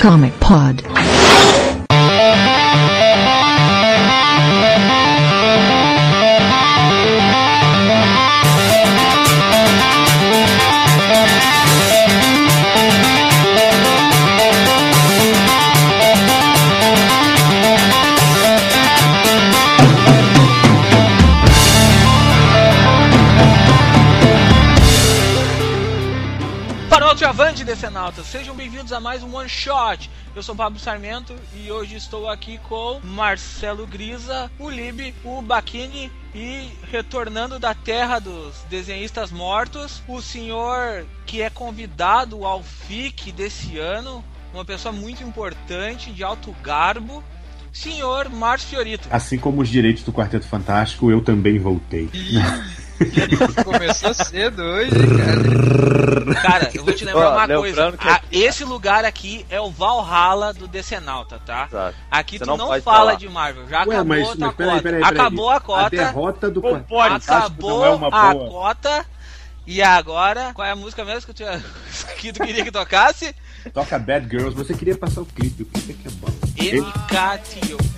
Comic Pod. Sejam bem-vindos a mais um One Shot. Eu sou o Pablo Sarmento e hoje estou aqui com Marcelo Grisa, o Lib, o Baquini e retornando da terra dos desenhistas mortos, o senhor que é convidado ao FIC desse ano, uma pessoa muito importante, de alto garbo, senhor Márcio Fiorito. Assim como os direitos do Quarteto Fantástico, eu também voltei. Começou cedo hoje, cara. Cara, eu vou te lembrar Ó, uma coisa. que- Ah, esse lugar aqui é o Valhalla do Decenalta, tá? Exato. Aqui Você tu não não, fala falar. de Marvel. Já Ué, acabou mas, a tua mas peraí, cota. peraí, peraí. acabou a A cota. derrota do Não Quarteto pode, Fantástico Acabou não é uma a cota. E agora, qual é a música mesmo que tinha- que tu queria que tocasse? Toca Bad Girls, você queria passar o clipe, o clipe aqui é bom. MKTO.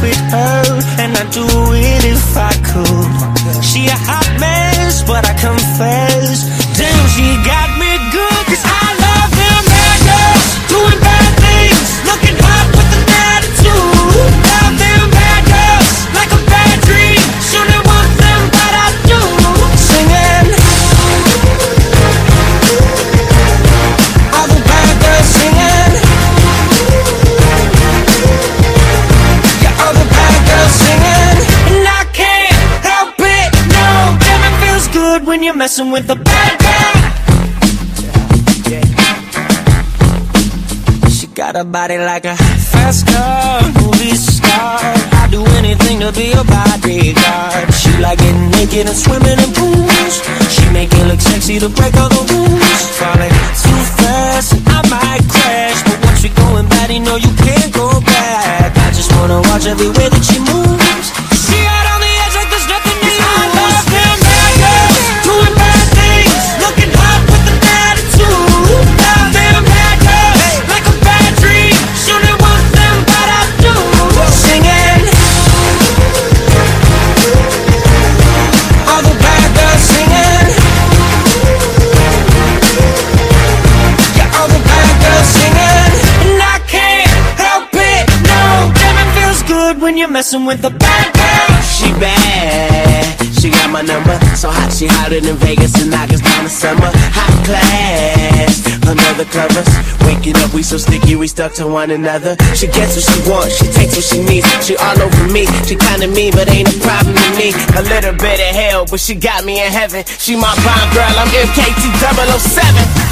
Quit her. And I'd do it if I could. She a hot mess, but I confess. Damn, she got me when you're messing with the bad girl. She got a body like a fast car, movie star. I'd do anything to be a bodyguard. She like getting naked and swimming in pools. She make it look sexy to break all the rules. Falling too fast and I might crash, but once you're going bad, you know you can't go back. I just wanna watch every way that she moves. Messing with the bad girl. She bad. She got my number. So hot, she hotter than Vegas and us down the summer. Hot class. Another covers. Waking up, we so sticky, we stuck to one another. She gets what she wants, she takes what she needs. She all over me, she kinda mean, but ain't a problem to me. A little bit of hell, but she got me in heaven. She my bomb girl, I'm MKT 007.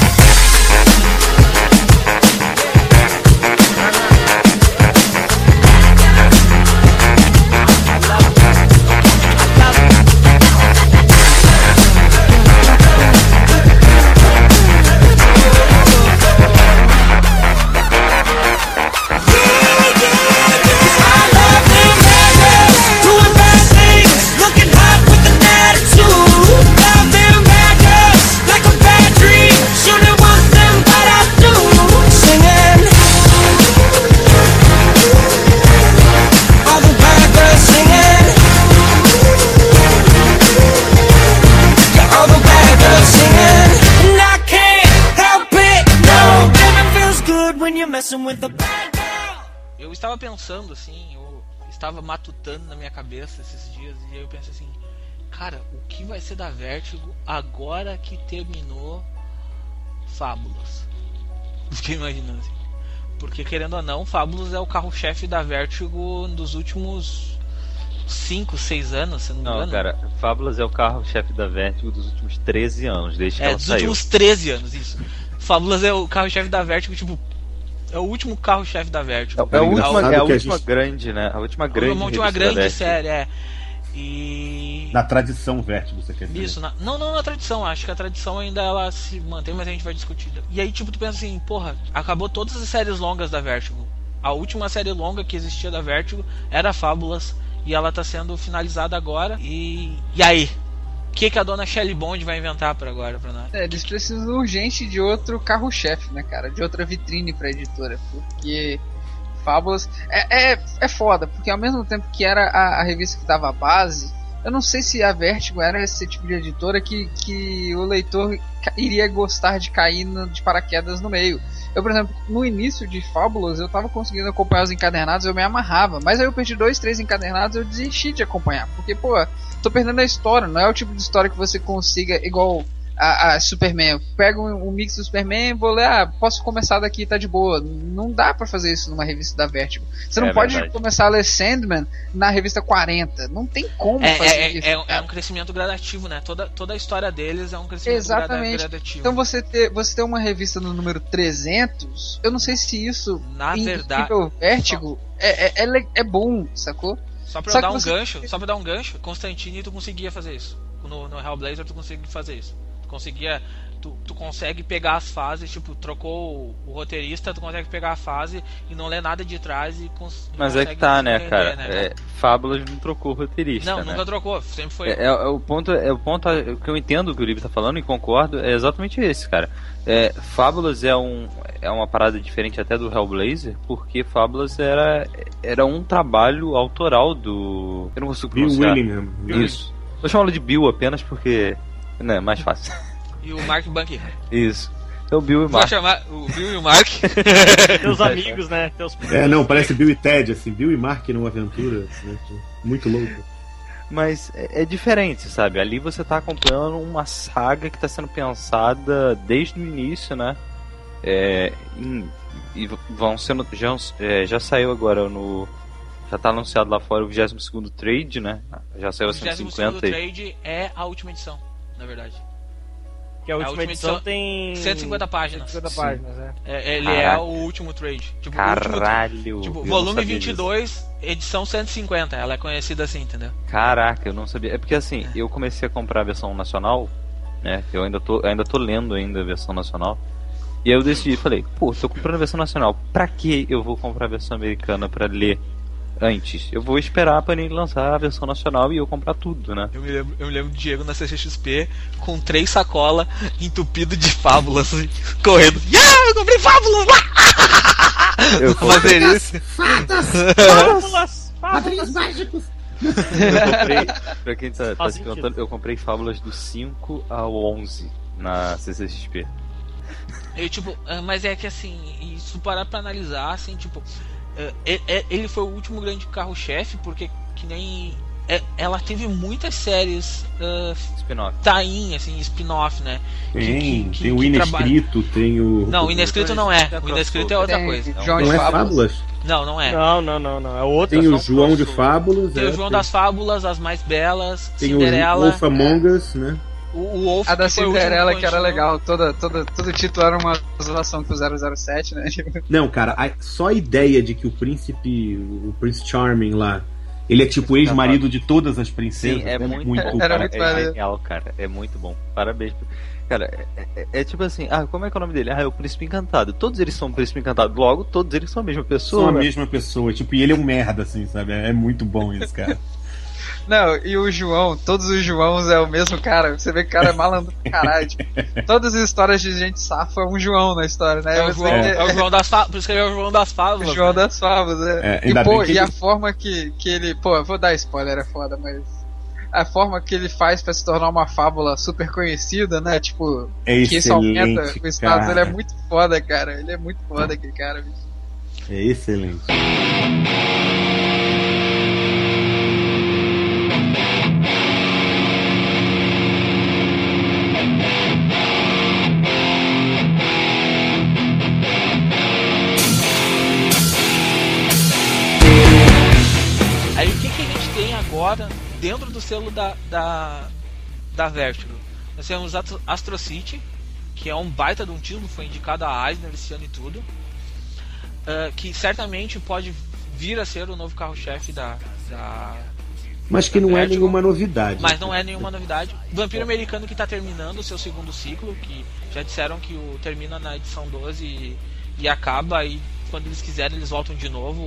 Pensando assim, eu estava matutando na minha cabeça esses dias e aí eu pensei assim, cara, o que vai ser da Vertigo agora que terminou Fábulas? Fiquei imaginando assim. Porque querendo ou não, Fábulas é o carro-chefe da Vertigo dos últimos 5, 6 anos, se não me Não, engano. cara, Fábulas é o carro-chefe da Vertigo dos últimos 13 anos, desde que É, ela dos saiu. últimos 13 anos, isso. Fábulas é o carro-chefe da Vertigo, tipo, é o último carro-chefe da Vertigo. É, Tá a ligado? última, é a a última gente- grande, né? A última grande. uma última grande Vertigo. série, é. E. Na tradição Vértigo, você quer dizer. Isso, na- não, não na tradição, acho que a tradição ainda ela se mantém, mas a gente vai discutir. E aí, tipo, tu pensa assim, porra, acabou todas as séries longas da Vertigo. A última série longa que existia da Vertigo era Fábulas, e ela tá sendo finalizada agora. E. E aí? Que, que a dona Shelley Bond vai inventar pra agora pra nós? É, eles precisam urgente de outro carro-chefe, né, cara? De outra vitrine pra editora. Porque Fábulas. É, é, é foda, porque ao mesmo tempo que era a, a revista que dava a base, eu não sei se a Vertigo era esse tipo de editora que, que o leitor iria gostar de cair no- de paraquedas no meio. Eu, por exemplo, no início de Fábulas, eu tava conseguindo acompanhar os encadernados, eu me amarrava. Mas aí eu perdi dois, três encadernados, eu desisti de acompanhar. Porque, pô, tô perdendo a história. Não é o tipo de história que você consiga, igual a, a Superman. Eu pego um, um mix do Superman vou ler, ah, posso começar daqui, tá de boa. Não dá pra fazer isso numa revista da Vertigo. Você não É pode verdade. começar a ler Sandman na revista 40. Não tem como É, fazer é, isso. é, é cara. um crescimento gradativo, né? Toda, toda a história deles é um crescimento Exatamente. grada- gradativo. Então você ter, você ter uma revista no número 300, eu não sei se isso Na em verdade, nível Vértigo é, é, é, é bom, sacou? Só pra Só eu dar um você- gancho, só pra dar um gancho, Constantine tu conseguia fazer isso. No, no Hellblazer tu conseguia fazer isso. Tu conseguia. Tu, tu consegue pegar as fases, tipo, trocou o, o roteirista, tu consegue pegar a fase e não ler nada de trás e cons, Mas é que tá, né, entender, cara? né, É, Fábulas não trocou o roteirista. Não, né? nunca trocou, sempre foi. É, é- é o ponto, é o ponto é, que eu entendo o que o Libre tá falando e concordo, é exatamente esse, cara. É, Fábulas é, um, é uma parada diferente até do Hellblazer, porque Fábulas era, era um trabalho autoral do. Eu não consigo Bill pronunciar. Willingham. Isso. Vou chamá-lo de Bill apenas porque. Né, é mais fácil. E o Mark Bunker. Isso. É o Bill e o Vou Mark. chamar o Bill e o Mark. Teus amigos, né? Teus É, não, parece Bill e Ted, assim, Bill e Mark numa aventura, né? Muito louco. Mas é, é diferente, sabe? Ali você tá acompanhando uma saga que tá sendo pensada desde o início, né? É, em- e vão sendo. Já, é, já saiu agora no. Já tá anunciado lá fora o 22 trade, né? Já saiu O a 22 150 aí. trade é a última edição, na verdade. Que a última, última edição, edição- tem 150 páginas. 150 Sim. páginas, é. É, ele Caraca. é o último trade. Tipo, o último Caralho! Tipo, volume sabia disso. 22, edição 150. Ela é conhecida assim, entendeu? Caraca, eu não sabia. É porque assim, eu comecei a comprar a versão nacional, né? Eu ainda tô, ainda tô lendo ainda a versão nacional. E aí eu decidi, falei, pô, tô comprando a versão nacional. Pra que eu vou comprar a versão americana pra ler antes? Eu vou esperar pra ele lançar a versão nacional e eu comprar tudo, né? Eu me lembro, eu me lembro do Diego na CCXP com três sacolas entupido de fábulas, assim, correndo. Yeah, eu comprei fábulas! Eu Vou fazer isso. Fábulas! Eu comprei, pra quem tá, tá Faz se perguntando, eu comprei fábulas do 5 ao 11 na CCXP. E, tipo, ah, mas é que assim, e se tu parar pra analisar, assim, tipo, ele foi o último grande carro-chefe, porque que nem. é- Ela teve muitas séries uh, Spin-off. tain, assim, spin-off, né? Tem, que- que- tem o inescrito, tem o. Não, o inescrito não é. Tem O inescrito é outra Tem coisa. Não de é Fábulas. Não, não é. Não, não, não, não. É outra. Tem o João de. Fábulas. Tem é, o João das Fábulas, As Mais Belas, Tem Cinderela, o Wolf Among Us, né? O, o Wolf. A da Cinderela que era legal, toda, toda, todo título era uma zoação com o 007, né? Não, cara, a- só a ideia de que o príncipe, o Prince Charming lá, ele é tipo ex-marido de todas as princesas. Sim, é né? muito, Era cara, muito é genial, cara. É muito bom. Parabéns. Cara, é, é- é tipo assim, ah, como é que é o nome dele? Ah, é o Príncipe Encantado. Todos eles são o Príncipe Encantado. Logo, todos eles são a mesma pessoa. São a mesma pessoa, tipo, e ele é um merda, assim, sabe? É muito bom isso, cara. Não, e o João, todos os Joãos é o mesmo cara. Você vê que o cara é malandro pra caralho. Tipo, todas as histórias de gente safa é um João na história, né? É o João, vê é o João das Fábulas. Por isso que ele é o João das o Fábulas. João né? das favas, é. É, e pô, e ele- a forma que, que ele. Pô, vou dar spoiler, é foda, mas. A forma que ele faz pra se tornar uma fábula super conhecida, né? Tipo, É que isso aumenta o status, cara. ele é muito foda, cara. Ele é muito foda, aquele cara, bicho. É excelente. Dentro do selo da, da, da Vertigo? Nós temos Astro, City, que é um baita de um título, foi indicado a Eisner esse ano e tudo. ah, que certamente pode vir a ser o novo carro-chefe da, da. Mas que não é Vertigo. nenhuma novidade. Mas não é nenhuma novidade. Vampiro Americano que está terminando o seu segundo ciclo, que já disseram que o termina na edição 12 e, e acaba e quando eles quiserem eles voltam de novo.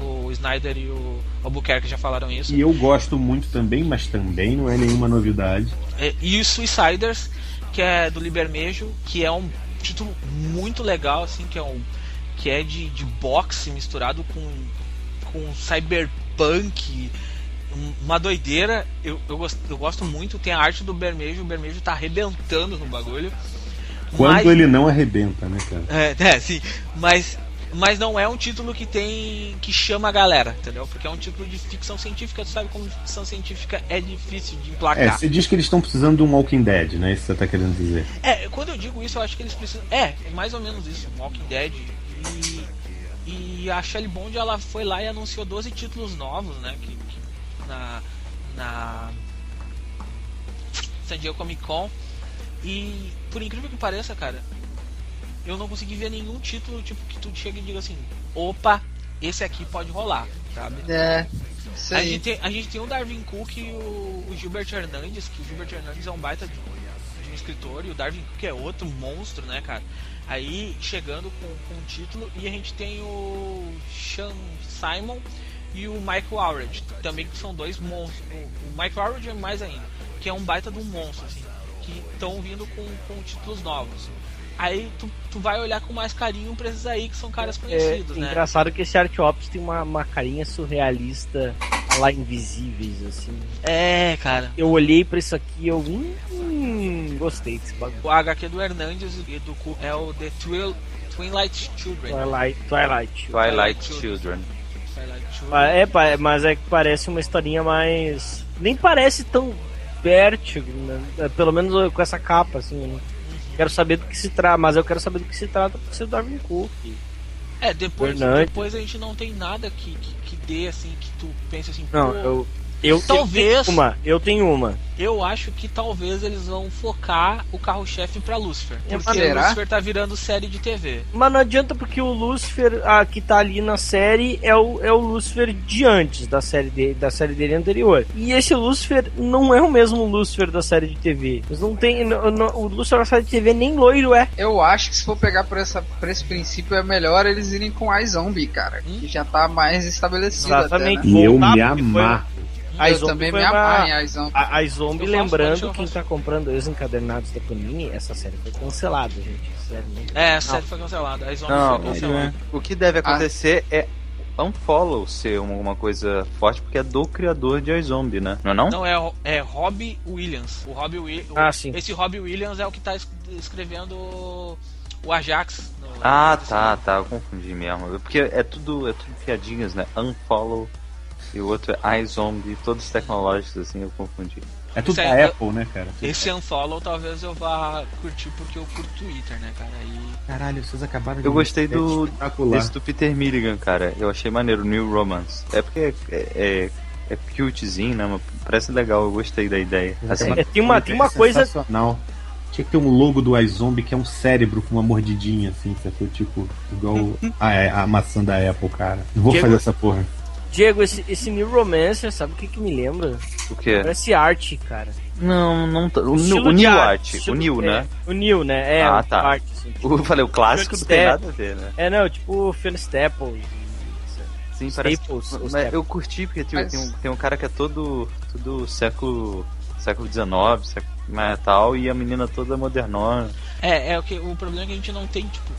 O, o Snyder e o Albuquerque já falaram isso. E eu gosto muito também, mas também não é nenhuma novidade. É, e o Suiciders, que é do Libermejo, que é um título muito legal, assim, que é um que é de, de boxe misturado com, com cyberpunk, um- uma doideira. Eu, eu, gosto, eu gosto muito, tem a arte do Bermejo, o Bermejo tá arrebentando no bagulho. Quando Mas- ele não arrebenta, né, cara? é, é, sim, mas mas não é um título que tem que chama a galera, entendeu? Porque é um título de ficção científica, tu sabe como ficção científica é difícil de É, emplacar. você diz que eles estão precisando de um Walking Dead, né? Isso que você tá querendo dizer. É, quando eu digo isso, eu acho que eles precisam. É, é mais ou menos isso. Walking Dead. E, e a Shelly Bond ela foi lá e anunciou 12 títulos novos, né? Que, que- na, na San Diego Comic Con. E por incrível que pareça, cara, eu não consegui ver nenhum título tipo que tu chega e diga assim: opa, esse aqui pode rolar, sabe? É. A gente, tem, a gente tem o Darwin Cook e o, o Gilbert Hernandes, que o Gilbert Hernandes é um baita de, de um escritor, e o Darwin Cook é outro monstro, né, cara? Aí chegando com, com o título, e a gente tem o Sean Simon e o Michael Howard, também que são dois monstros. O, o Michael Howard é mais ainda, que é um baita de um monstro, assim, que estão vindo com, com títulos novos. Aí tu, tu vai olhar com mais carinho pra esses aí que são caras É conhecidos, né? engraçado que esse Art Ops tem uma, uma carinha surrealista lá invisíveis, assim. É, cara. Eu olhei pra isso aqui e eu. Hum, gostei desse bagulho. O HQ do Hernandes e do Cook é o The Thrill, Twilight Children. Twilight. Twilight. Twilight Children. Twilight Ah, Children. É, mas é que parece uma historinha mais. Nem parece tão vértigo, né? É, Pelo menos com essa capa, assim. não Quero saber do que se trata, mas eu quero saber do que se trata por ser o Darwin Cook. É, depois, depois a gente não tem nada que, que, que dê assim, que tu pense assim, Não, eu. Eu, Talvez. eu tenho uma, eu tenho uma. eu acho que talvez eles vão focar o carro-chefe pra Lucifer. Porque Será? o Lucifer tá virando série de TV. Mas não adianta porque o Lucifer ah, que tá ali na série é o, é o Lucifer de antes da série, de, da série dele anterior. E esse Lucifer não é o mesmo Lucifer da série de TV. Eles não tem. não- não- o Lucifer da série de TV nem loiro é. Eu acho que se for pegar por, essa, por esse princípio, é melhor eles irem com a Zombie, cara. Hum? Que já tá mais estabelecido Exatamente. até, né? E eu Voltar, me amarro. A Eu Zombie também foi me uma- em a Zombie. A, a Zombie, faço lembrando, quem tá comprando os encadernados da Panini, essa série foi cancelada, gente. É, a série foi cancelada. A Zombie Não, foi cancelada. o que deve acontecer é Unfollow ser uma, uma coisa forte, porque é do criador de iZombie, né? Não é não? Não, é, é Robbie Williams. O Robbie Wi- o- Ah, sim. Esse Robbie Williams é o que tá es- escrevendo o Ajax. no- Ah, tá, tá, eu confundi mesmo. Porque é tudo, é tudo piadinhas, né? Unfollow e o outro é iZombie, todos tecnológicos assim, eu confundi. É tudo da Apple, né, cara? Esse Unfollow talvez eu vá curtir porque eu curto Twitter, né, cara? E Caralho, vocês acabaram de Eu gostei do- é espetacular. Esse do Peter Milligan, cara, eu achei maneiro, New Romance. É porque é, é, é cutezinho, né? mas Parece legal, eu gostei da ideia. Assim, É, tem uma, tem uma coisa. Sensacional. Tinha que ter um logo do iZombie que é um cérebro com uma mordidinha, assim, sacou? Tipo, igual a, a maçã da Apple, cara. Vou Diego- fazer essa porra. Diego, esse, esse New Romancer, sabe o que, que me lembra? o quê? Parece arte, cara. Não, não. tá- O, o de New Art, o New, é, né? O New, né? É, Ah, o tá. arte, assim. Eu falei, o clássico não tem nada a ver, né? É, não, tipo Phil Staples. Sim, Staples, parece. Mas Staples. eu curti porque tem, Mas- tem, um, tem um cara que é todo, todo século século XIX, século mas tal, e a menina toda modernona. É, é o que o problema é que a gente não tem tipo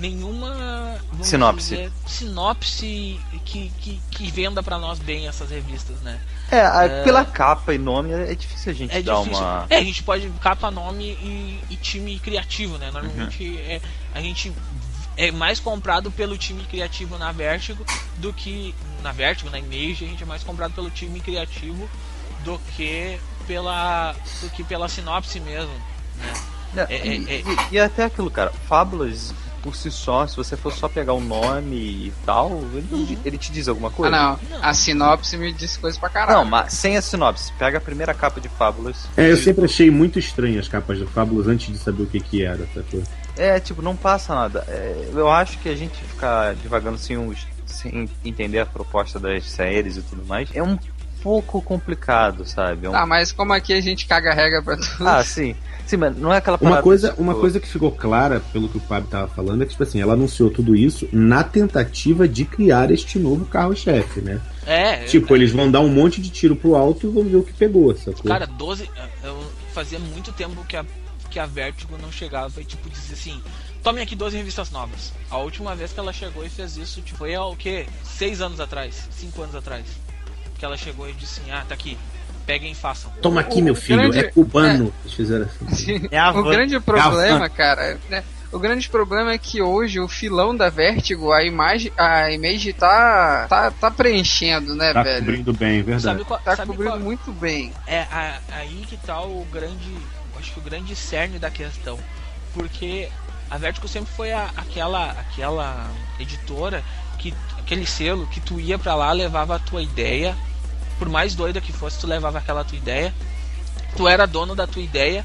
nenhuma Sinopse. dizer, sinopse que, que, que venda pra nós bem essas revistas, né? É, a- pela capa e nome é, é difícil a gente É dar difícil. uma. É, a gente pode capa, nome e, e time criativo, né? Normalmente é, a gente é mais comprado pelo time criativo na Vertigo do que na Vertigo, na Image, a gente é mais comprado pelo time criativo do que pela do que pela sinopse mesmo. É, É, é, é. e- e até aquilo, cara, Fábulas por si só, se você for só pegar o nome e tal, ele, di- ele te diz alguma Ah, coisa. não. Não. A sinopse me disse coisa pra caralho. Não, mas sem a sinopse. Pega a primeira capa de Fábulas. É, eu sempre achei muito estranho as capas de Fábulas antes de saber o que que era, sacou? É, tipo, não passa nada. É, eu acho que a gente ficar divagando assim, uns, sem entender a proposta das séries e tudo mais, é um pouco complicado, sabe? É um... Ah, mas como aqui a gente caga regra pra tudo. Ah, sim. Sim, mas não é aquela Uma coisa, tipo, uma coisa que ficou clara, pelo que o Fábio tava falando, é que, tipo assim, ela anunciou tudo isso na tentativa de criar este novo carro-chefe, né? É, Tipo, eles vão dar um monte de tiro pro alto e vão ver o que pegou, sacou? Cara, 12. Eu fazia muito tempo que a, que a Vertigo não chegava e, tipo, dizia assim: tomem aqui 12 revistas novas. A última vez que ela chegou e fez isso, tipo, foi há o quê? Seis anos atrás? Cinco anos atrás. Que ela chegou e disse assim: ah, tá aqui. Peguem e façam. Toma aqui, O meu filho, grande- é cubano. Eles fizeram assim. É a o grande problema, cara, né? O grande problema é que hoje o filão da Vertigo, a imagem, a image tá, tá, tá preenchendo, né, Tá velho? cobrindo bem, verdade. Sabe qual, Tá sabe cobrindo qual- muito bem. É a- aí que tá o grande. Acho que o grande cerne da questão. Porque a Vertigo sempre foi a- aquela, aquela editora, que aquele selo que tu ia pra lá, levava a tua ideia. Por mais doida que fosse, tu levava aquela tua ideia. Tu era dono da tua ideia.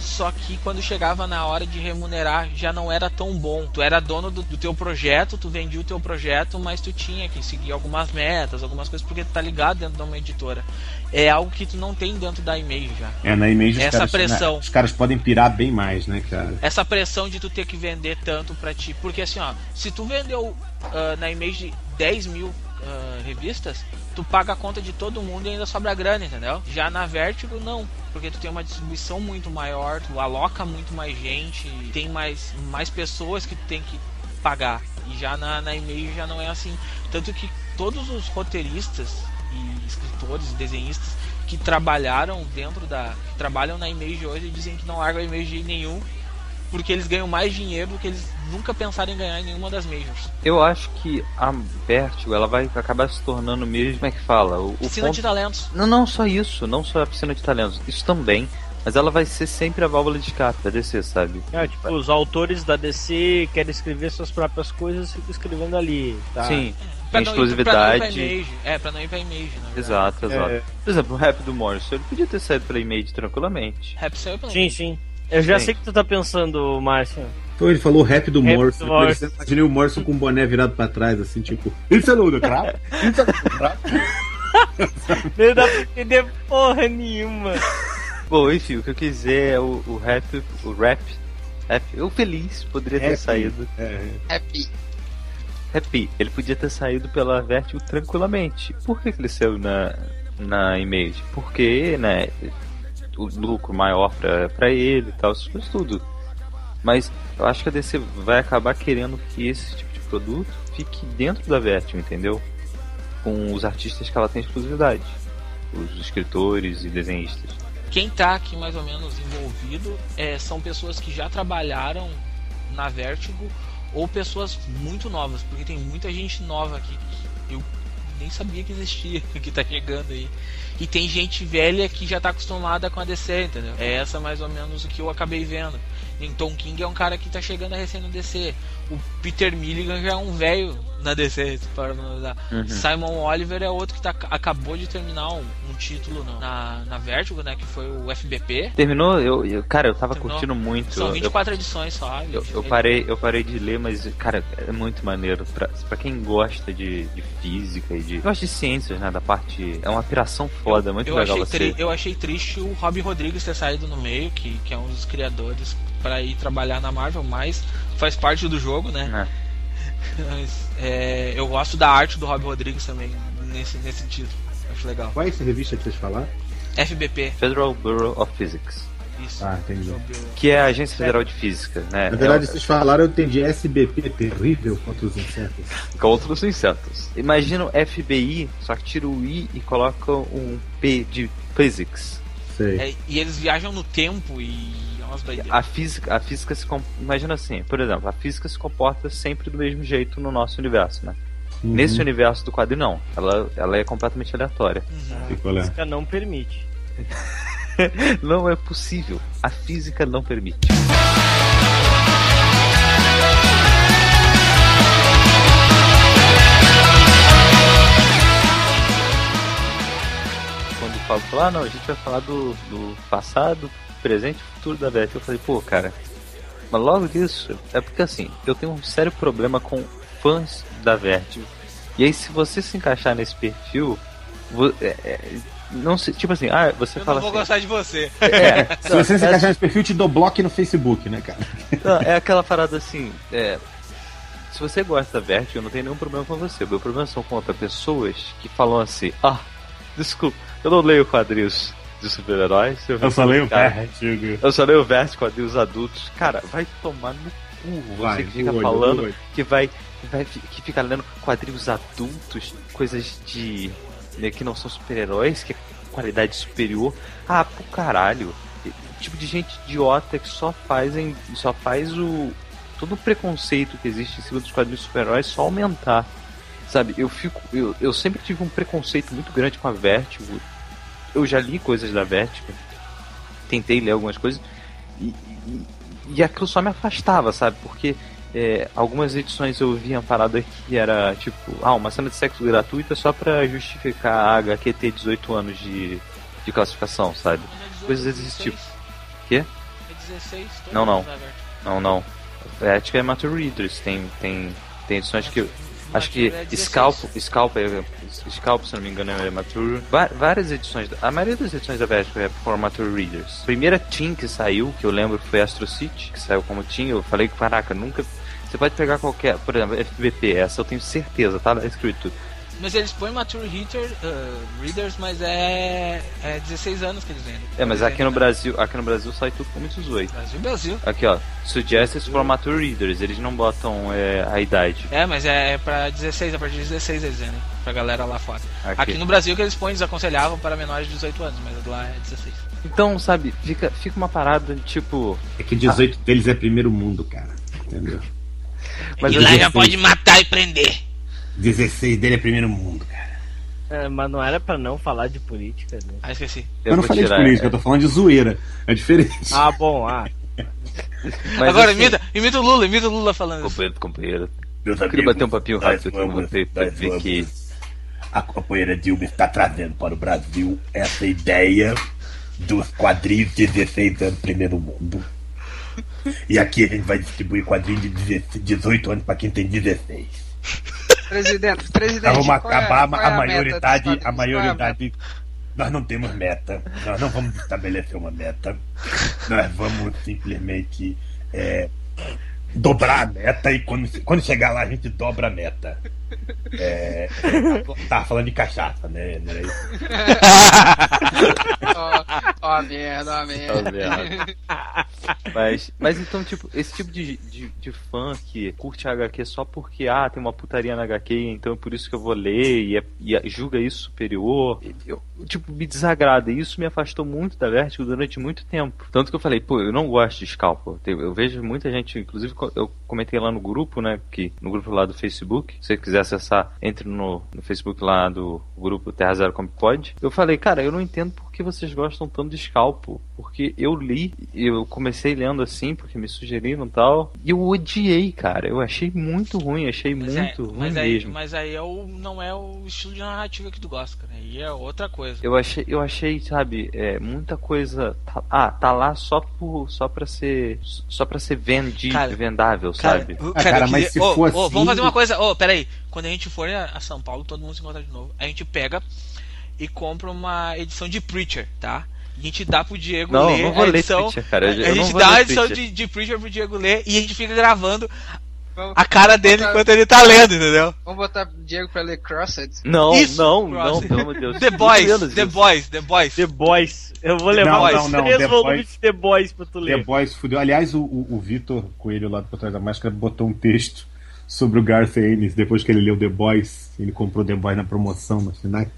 Só que quando chegava na hora de remunerar já não era tão bom. Tu era dono do, do teu projeto, tu vendia o teu projeto, mas tu tinha que seguir algumas metas, algumas coisas, porque tu tá ligado dentro de uma editora. É algo que tu não tem dentro da e-mail já. É, na Image Essa caras, pressão. né, os caras podem pirar bem mais, né, cara? Essa pressão de tu ter que vender tanto pra ti. Porque assim, ó, se tu vendeu ah, na Image 10 mil ah, revistas, tu paga a conta de todo mundo e ainda sobra grana, entendeu? Já na Vertigo, não. Porque tu tem uma distribuição muito maior, tu aloca muito mais gente, tem mais, mais pessoas que tu tem que pagar. E já na, na Image já não é assim. Tanto que todos os roteiristas e escritores desenhistas que trabalharam dentro da. trabalham na Image hoje dizem que não largam Image de nenhum porque eles ganham mais dinheiro do que eles nunca pensaram em ganhar em nenhuma das majors. Eu acho que a Vertigo, ela vai acabar se tornando mesmo, como é que fala? O, o Piscina ponto- de talentos. Não, não só isso, não só a piscina de talentos, isso também. Mas ela vai ser sempre a válvula de escape da DC, sabe? É, tipo, os autores da DC querem escrever suas próprias coisas, ficam escrevendo ali. Tá? Sim, Pra tem não ir- pra não ir pra exclusividade. Image. É, pra não ir pra Image, verdade. Exato, exato. É. Por exemplo, o rap do Morrison, ele podia ter saído pela Image tranquilamente. Rap saiu pela Sim, Image. sim. Eu já Sim. sei o que tu tá pensando, Márcio. Então ele falou o rap do Rap Morrison. do. Eu imaginei o Morrison com o boné virado pra trás, assim, tipo, a load of crap. Of crap. Não dá pra entender porra nenhuma. Bom, enfim, o que eu quis dizer é o, o rap, o rap, rap, eu feliz poderia ter Rap. saído. É, Happy. Happy, ele podia ter saído pela Vertigo tranquilamente. Por que, que ele saiu na, na Image? Porque, né, o lucro maior pra ele e tal, essas coisas tudo. Mas eu acho que a DC vai acabar querendo que esse tipo de produto fique dentro da Vertigo, entendeu? Com os artistas que ela tem exclusividade. Os escritores e desenhistas. Quem tá aqui mais ou menos envolvido é, são pessoas que já trabalharam na Vertigo ou pessoas muito novas, porque tem muita gente nova aqui que eu nem sabia que existia, que tá chegando aí. E tem gente velha que já tá acostumada com a DC, entendeu? É essa mais ou menos o que eu acabei vendo. Tom King é um cara que tá chegando a recém no DC. O Peter Milligan já é um velho na DC, se for analisar. Uhum. Simon Oliver é outro que tá, acabou de terminar um, um título na, na Vertigo, né? Que foi o FBP. Terminou? Eu, eu- cara, eu tava Terminou. curtindo muito. São Eu- 24 edições só. Eu, eu parei, eu parei de ler, mas, cara, é muito maneiro. Pra, pra quem gosta de, de física e de. Gosta de ciências, né? Da parte. É uma piração foda, muito eu legal achei, você. eu achei triste o Rob Rodrigues ter saído no meio, que, que é um dos criadores para ir trabalhar na Marvel, mas faz parte do jogo, né? É. Mas, é, eu gosto da arte do Rob Rodrigues também nesse, nesse título. Acho legal. Qual é essa revista que vocês falaram? FBP, Federal Bureau of Physics. Isso. Ah, entendi. Que é a Agência Federal de Física, né? Na verdade, é, vocês falaram, eu entendi SBP terrível contra os insetos. contra os insetos. Imagina o FBI, só que tira o I e coloca um P de Physics. Sei. É, e eles viajam no tempo e é. A física, a física se imagina assim, por exemplo, a física se comporta sempre do mesmo jeito no nosso universo, né? Uhum. Nesse universo do quadrinho não, ela, ela é completamente aleatória. Uhum. É. Física não permite. Não é possível. A física não permite. Quando o Fábio falou, ah não, a gente vai falar do, do passado, presente e futuro da Beth. Eu falei, pô, cara, Mas logo disso, é porque assim, eu tenho um sério problema com fãs da Vertigo. E aí, se você se encaixar nesse perfil, é- é- não se, tipo assim, ah, você Eu fala não vou assim, gostar de você. é, Se você se é, encaixar nesse perfil, te dou bloco no Facebook, né, cara? não, é aquela parada assim, é, se você gosta da Vertigo, eu não tenho nenhum problema com você. O meu problema são contra pessoas que falam assim, ah, desculpa, eu não leio quadrinhos de super-heróis. Eu só leio Cara, Vertigo. Eu só leio Vertigo quadrinhos adultos. Cara, vai tomar no cu você Vai, que fica olho, falando que vai, que vai que fica lendo quadrinhos adultos, coisas de que não são super-heróis, que é qualidade superior. Ah, pro caralho. Tipo de gente idiota que só fazem, só faz o todo o preconceito que existe em cima dos quadrinhos super-heróis só aumentar. Sabe, eu fico eu, eu sempre tive um preconceito muito grande com a Vertigo. Eu já li coisas da Vertigo. Tentei ler algumas coisas e, e, e aquilo só me afastava, sabe? Porque é, algumas edições eu via uma parada que era tipo, ah, uma cena de sexo gratuita só pra justificar a HQ ter 18 anos de, de classificação, sabe? Coisas desse tipo. Quê? É 16, todo Não, não. Não, não. É, acho que é Mature Readers, tem, tem, tem edições que. Acho que é 16. Scalp, Scalp, é, Scalp, se não me engano, é Mature. Várias edições, a maioria das edições da Vertigo é for Mature Readers. A primeira Team que saiu, que eu lembro, foi Astro City, que saiu como Team. Eu falei que, caraca, nunca. Você pode pegar qualquer, por exemplo, FBP, essa eu tenho certeza, tá lá escrito. Mas eles põem Mature Reader, uh, Readers, mas é, é 16 anos que eles vendem. É, mas aqui no? Brasil, aqui no Brasil sai tudo como 18. Brasil, Brasil. Aqui ó, Suggested for Mature Readers, eles não botam é, a idade. É, mas é, é pra 16, a partir de 16 eles vendem. Pra galera lá fora. Aqui. Aqui no Brasil que eles põem, desaconselhavam para menores de 18 anos, mas lá é 16. Então, sabe, fica, fica uma parada tipo. É que 18 deles é primeiro mundo, cara. Entendeu? Mas e eu lá já 16. pode matar e prender. 16 dele é primeiro mundo, cara. É, mas não era pra não falar de política, né? Ah, esqueci. Eu, não vou falei de tirar, política, é. eu tô falando de zoeira. É diferente. Ah, bom, ah. Mas, Agora assim, imita, imita o Lula, imita o Lula falando isso. Companheiro, companheiro. Meus Eu queria bater um papinho rápido aqui com você pra ver vamos- que. A companheira Dilma está trazendo para o Brasil essa ideia dos quadrinhos de 16 anos primeiro mundo. E aqui a gente vai distribuir quadrinhos de 16 18 anos para quem tem 16. Presidente, presidente. Nós vamos acabar é a, A é a maioridade. Nós não temos meta. Nós não vamos estabelecer uma meta. Nós vamos simplesmente é, dobrar a meta e quando, quando chegar lá a gente dobra a meta. É, tava falando de cachaça, né? Não era isso? Ó, ó a merda, ó a merda. Mas, mas então, tipo, esse tipo de, de, de fã que curte a HQ só porque, ah, tem uma putaria na HQ, então é por isso que eu vou ler e, é- e é- julga isso superior, eu, tipo, me desagrada. E isso me afastou muito da Vertigo durante muito tempo. Tanto que eu falei, pô, eu não gosto de Scalpo. Eu vejo muita gente, inclusive eu comentei lá no grupo, né, que no grupo lá do Facebook, se você quiser acessar, entre no, no Facebook lá do grupo Terra Zero Comic Pod. Eu falei, cara, eu não entendo por que vocês gostam tanto de Scalpo, porque eu li, eu comecei lendo assim, porque me sugeriram e tal, e eu odiei, cara. Eu achei muito ruim, achei Mas, muito é, ruim mas, aí, mesmo. mas aí é o, não é o estilo de narrativa que tu gosta, cara. Aí é outra coisa. Eu achei, eu achei, sabe, é, muita coisa. tá- ah, tá lá só por, só para ser, só para ser vendi, Cara, vendável, Cara, sabe? o- Ah, cara, eu mas queria- se ô, for ô, assim- Vamos fazer uma coisa. Ô, peraí. Quando a gente for a a São Paulo, todo mundo se encontra de novo. A gente pega e compra uma edição de Preacher, tá? A gente dá pro Diego Não, ler não vou a ler edição. Preacher, cara. Eu- a gente vou dá ler a edição Preacher. de, de Preacher pro Diego ler e a gente fica gravando Vamos, a cara dele botar- enquanto ele tá lendo, entendeu? vamos botar Diego pra ler Crossed. Não, Isso, não, Cross. não, pelo amor de Deus. The Boys, The. Boys, The Boys. The Boys. Eu vou levar Não, mais não, não, três The volumes Boys- de The Boys pra tu The ler. Boys fudeu. Aliás, o, o, o Vitor Coelho lá do Por Trás da Máscara botou um texto sobre o Garth Ennis depois que ele leu The Boys. Ele comprou The Boys na promoção na Finac.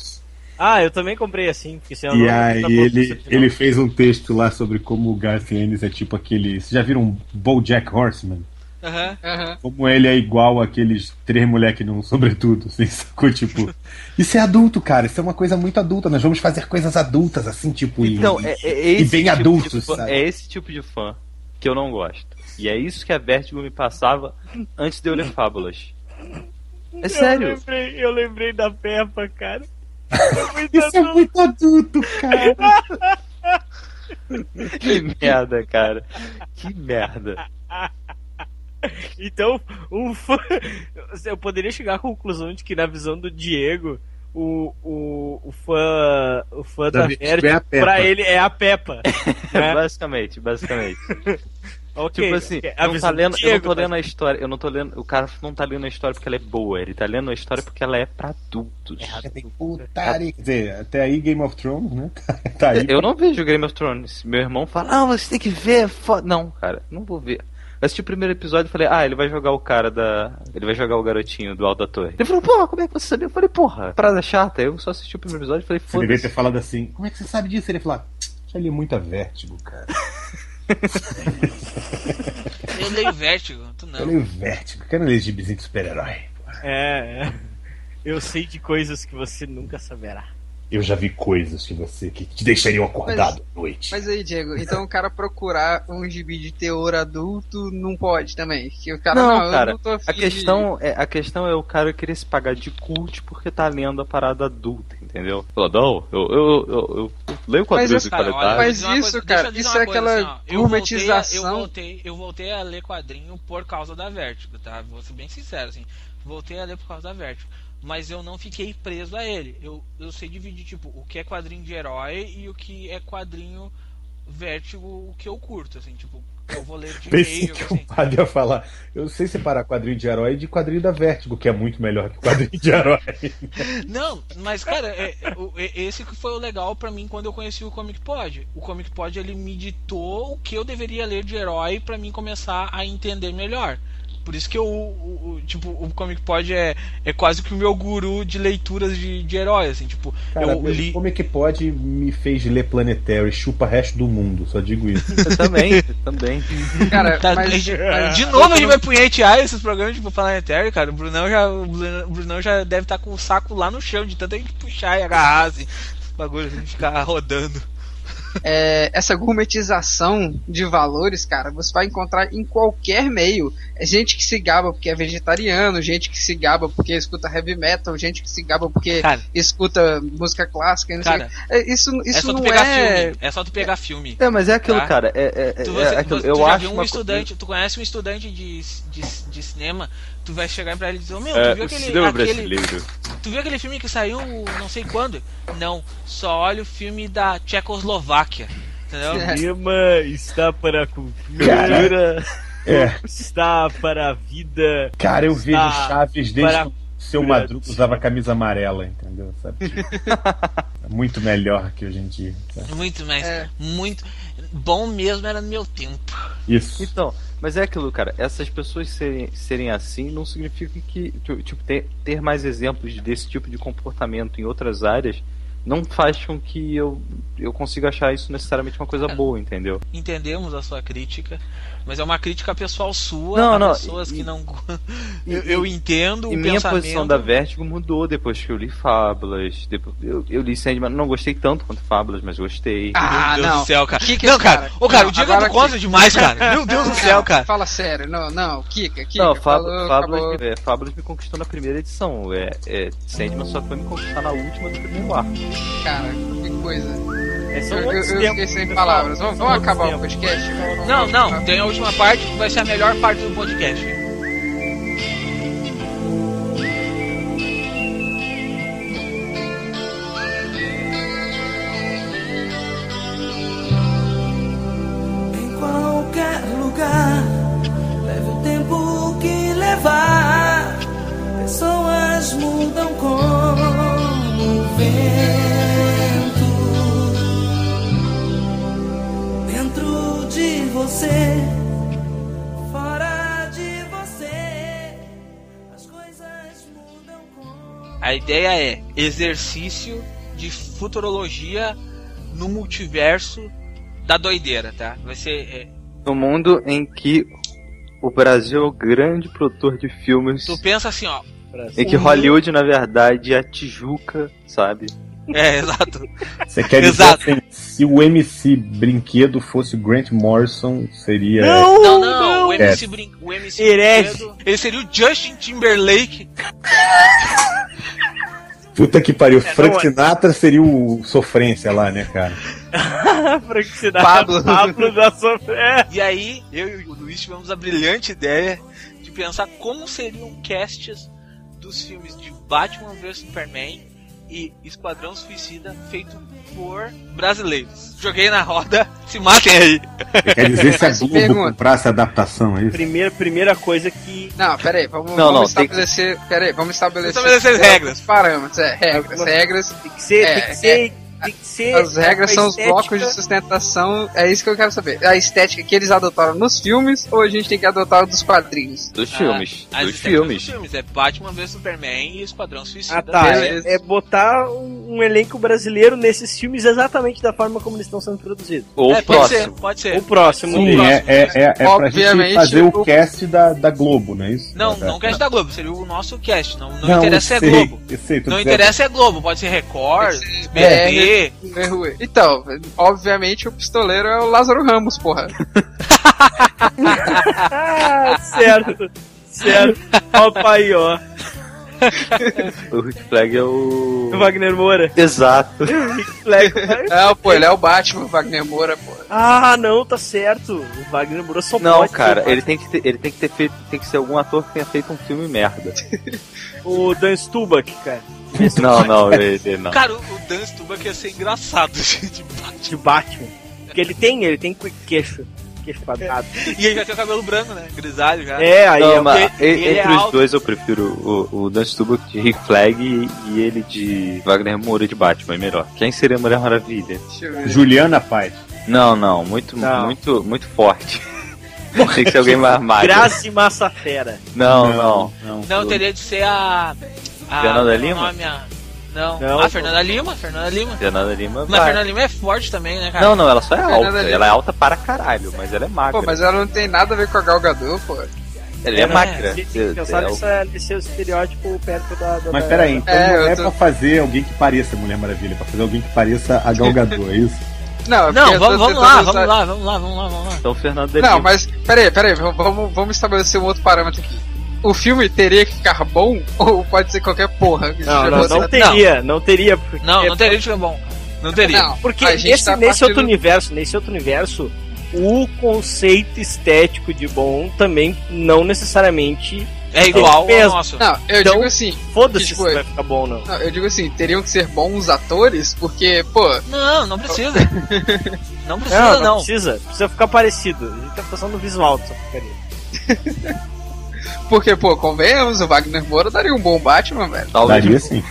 Ah, eu também comprei assim, porque senão E não aí tá ele, ele fez um texto lá sobre como o Garth Ennis é tipo aquele. Vocês já viram um BoJack Horseman? Aham. Aham. Como ele é igual aqueles três moleques num sobretudo, assim, sacou? Tipo, isso é adulto, cara, isso é uma coisa muito adulta, nós vamos fazer coisas adultas, assim, tipo, e- Então, e, é, é esse e bem tipo adultos, de fã, sabe? é esse tipo de fã que eu não gosto. E é isso que a Vertigo me passava antes de eu ler Fábulas. É Eu sério. lembrei, eu lembrei da Peppa, cara. É muito Isso é adulto. muito adulto, cara. Que merda, cara. Que merda. Então, um fã... eu poderia chegar à conclusão de que na visão do Diego, o, o, o fã, o fã da, Da Vertigo é pra ele é a Peppa. né? basicamente, basicamente. Ok, tipo assim, ok. eu não, tá do lendo, eu não tô mas- lendo a história, eu não tô lendo, o cara não tá lendo a história porque ela é boa, ele tá lendo a história porque ela é pra adultos. Tem putaria. Quer dizer, até aí Game of Thrones, né? tá aí. Eu não vejo Game of Thrones. Meu irmão fala, ah, você tem que ver, é foda. Não, cara, não vou ver. Eu assisti o primeiro episódio e falei, ah, ele vai jogar o cara da. Ele vai jogar o garotinho do Alto da Torre. Ele falou, porra, como é que você sabia? Eu falei, porra, parada chata. Eu só assisti o primeiro episódio e falei, Você deveria foda-se. ter falado assim, como é que você sabe disso? Ele ia falar, já li muita vértigo, cara. Eu leio Vértigo, tu Eu não. leio vértigo, quero ler gibizinho de super-herói. É, é. Eu sei de coisas que você nunca saberá. Eu já vi coisas que você que te deixariam acordado à noite. Mas aí, Diego, então o cara procurar um gibi de teor adulto não pode também. Que o cara, Não, não, eu cara, não A de- questão, é, a questão é o cara querer se pagar de cult porque tá lendo a parada adulta, entendeu? Falou, não, eu, eu, eu, eu leio quadrinhos Mas, Cara, qualidade. olha, Mas isso, coisa- cara, isso é aquela assim, ó. Eu voltei a- gourmetização. Eu voltei, eu voltei a ler quadrinho por causa da Vértigo, tá? Vou ser bem sincero, assim. Voltei a ler por causa da Vértigo. Mas eu não fiquei preso a ele. Eu, eu sei dividir, tipo, o que é quadrinho de herói e o que é quadrinho Vértigo, o que eu curto, assim, tipo, eu vou ler de Pensei meio, que assim. o padre ia falar. Eu sei separar quadrinho de herói de quadrinho da Vértigo, que é muito melhor que quadrinho de herói. Não, mas cara, é- é- é- esse que foi o legal pra mim quando eu conheci o Comic Pod. O Comic Pod ele me ditou o que eu deveria ler de herói pra mim começar a entender melhor. Por isso que eu, o, o- tipo, o Comic Pod é, é quase que o meu guru de leituras de, de herói, assim, tipo, Cara, eu li como que pode me fez ler Planetary, chupa resto do mundo, só digo isso. Eu também, eu também. Cara, Tá, mas, de, mas- de novo a gente vai punhetear esses programas tipo Planetary, cara. O Brunão já, o Brunão- já deve estar com o saco lá no chão de tanta gente puxar e agarrar assim, esse bagulho, assim, ficar rodando. É, essa gourmetização de valores, cara, você vai encontrar em qualquer meio. É gente que se gaba porque é vegetariano, gente que se gaba porque escuta heavy metal, gente que se gaba porque Cara. escuta música clássica, não Cara, sei. o quê. É, Isso, é isso só tu não pegar é. filme. É só tu pegar filme. É, mas é aquilo, Tá. cara. É, é, Tu, é você- aquilo. tu eu já acho viu um uma estudante, tu conhece um estudante de, de, de cinema, tu vai chegar pra ele e dizer, "Ô, meu, É, tu viu o aquele, aquele, tu viu aquele filme que saiu não sei quando? Não, só olha o filme da Tchecoslováquia. Entendeu? É. Cinema está para a cultura, É, está para a vida. cara, eu vejo Chaves desde para- que o seu Madruga usava camisa amarela, entendeu? Sabe? É muito melhor que hoje em dia. sabe? Muito mais, É. muito bom mesmo era no meu tempo. Isso. Então, mas é aquilo, cara. Essas pessoas serem, serem assim não significa que, tipo, ter, ter mais exemplos desse tipo de comportamento em outras áreas não faz com que eu, eu consiga achar isso necessariamente uma coisa É. boa, entendeu? Entendemos a sua crítica, mas é uma crítica pessoal sua Não, a não, pessoas e- que não. e- eu, eu entendo E o minha pensamento. posição da Vertigo mudou depois que eu li Fábulas. Depois, eu, eu li Sandman, não gostei tanto quanto Fábulas, mas gostei. Ah, Meu Deus não. do céu, cara. Kika, não, cara. Ô, cara, Não, o Diego é do demais, cara. Meu Deus do céu, cara. Fala sério, não, não, Kika, Kika, não, Fábulas, acabou. me, é, Fábulas me conquistou na primeira edição. É, é, Sandman só foi me conquistar na última do primeiro arco. Cara, que coisa. É, são Eu, eu, eu fiquei sem palavras. Vamos, vamos acabar o podcast? Vamos- Não, vamos- não, tem a última parte que vai ser a melhor parte do podcast. Em qualquer lugar, leve o tempo que levar. Pessoas mudam como o você, fora de você, as coisas mudam como. A ideia é exercício de futurologia no multiverso da doideira, tá? Vai ser. é, No mundo em que o Brasil é o grande produtor de filmes. tu pensa assim, ó. Em que Hollywood, na verdade, é a Tijuca, sabe? É, exato. Você quer dizer Exato. assim, se o MC Brinquedo fosse o Grant Morrison, seria. Não, Não, não, o É. MC, Brin... o MC. Brinquedo, ele seria o Justin Timberlake. Puta que pariu. Frank não, é- Sinatra seria o Sofrência lá, né, cara? Franquicidade Pablo. Pablo da Sofia. E aí, eu e o Luiz tivemos a brilhante ideia de pensar como seriam casts dos filmes de Batman vs Superman e Esquadrão Suicida feito por brasileiros. Joguei na roda, se matem aí. Quer dizer se a Mas Globo pergunta. comprasse a adaptação, é isso? Primeira, primeira coisa que. Não, pera aí, vamos, Não, vamos não, que- estabelecer. Pera aí, vamos estabelecer. Estabelecer as regras. Parâmetros, é, regras. Regras. Tem que ser. É, tem que ser. Que ser As regras são os estética- blocos de sustentação. É isso que eu quero saber. A estética que eles adotaram nos filmes ou a gente tem que adotar dos quadrinhos? Dos Ah, filmes. Dos filmes. dos filmes. É Batman vs Superman e Esquadrão Suicida. Ah tá, é, é botar um, um elenco brasileiro nesses filmes exatamente da forma como eles estão sendo produzidos. Ou é, pode ser, próximo. pode ser. O próximo. Sim, o é, próximo. é, é, é pra Obviamente, gente fazer o o- cast da, da Globo, não é isso? Não, É, não é. cast da Globo, seria o nosso cast. Não, não, Não, interessa eu é sei, Globo. sei, Não interessa é Globo, pode ser Record, Tem Erro. Então, obviamente o pistoleiro é o Lázaro Ramos, porra. Ah, certo. Certo. Opa aí, ó. O Rick Flag é o. O Wagner Moura. Exato. Flag. É, pô, ele é o Batman, o Wagner Moura, porra. Ah, não, tá certo. O Wagner Moura só Não, pode cara, ser ele tem que ter, ele tem que ter feito, tem que ser algum ator que tenha feito um filme merda. o Dan Stubach, cara. Não, não, ele, ele não. Cara, o, o Dan Stubach ia ser engraçado de Batman. De Batman. Porque ele tem, ele tem queixo. Queixo quadrado. E ele vai ter o cabelo branco, né? Grisalho já. É, aí é Não, mas porque e- ele é entre os alto. dois eu prefiro o, o Dan Stubach de Rick Flag e, e ele de Wagner Moura de Batman, é melhor. Quem seria a Mulher Maravilha? Juliana Paz. Não, não, muito, Não. muito, muito forte. Tem que ser alguém mais magro. Grazi Massafera. Não, não. não. Não, teria de ser a. a Fernanda é Lima? nome? A- Não. Não, a pô. Fernanda Lima? Fernanda Lima. Fernanda Lima Mas a vai. Fernanda Lima é forte também, né, cara? Não, não, ela só é Fernanda alta. Lima. Ela é alta para caralho, mas ela é magra. Pô, mas ela não tem nada a ver com a Gal Gadot, pô. Ela é magra. A gente tem que pensar É nesse estereótipo perto da. da Mas peraí, então É, não é tô- pra fazer alguém que pareça Mulher Maravilha, é pra fazer alguém que pareça a Gal Gadot, é isso? Não, é Não, vamos, vamos lá, usar- vamos lá, vamos lá, vamos lá, vamos lá. Então, Fernanda Não, mas peraí, peraí, vamos, vamos estabelecer um outro parâmetro aqui. O filme teria que ficar bom ou pode ser qualquer porra? que Não, seja não, não teria, não teria. Porque, Não, não teria de ficar bom. Não teria. Não, Porque a gente nesse, tá nesse outro universo, nesse outro universo, o conceito estético de bom também não necessariamente. É igual ao nosso. Não, eu Então- digo assim, Foda-se Que, tipo, se vai ficar bom não. não, eu digo assim, teriam que ser bons atores, porque, pô, Não, não precisa. Não precisa, Não, não, não. precisa. Precisa ficar parecido. A gente tá pensando no visual dessa porcaria. porque, pô, convenhamos, o Wagner Moura daria um bom Batman, velho. Talvez. Daria sim.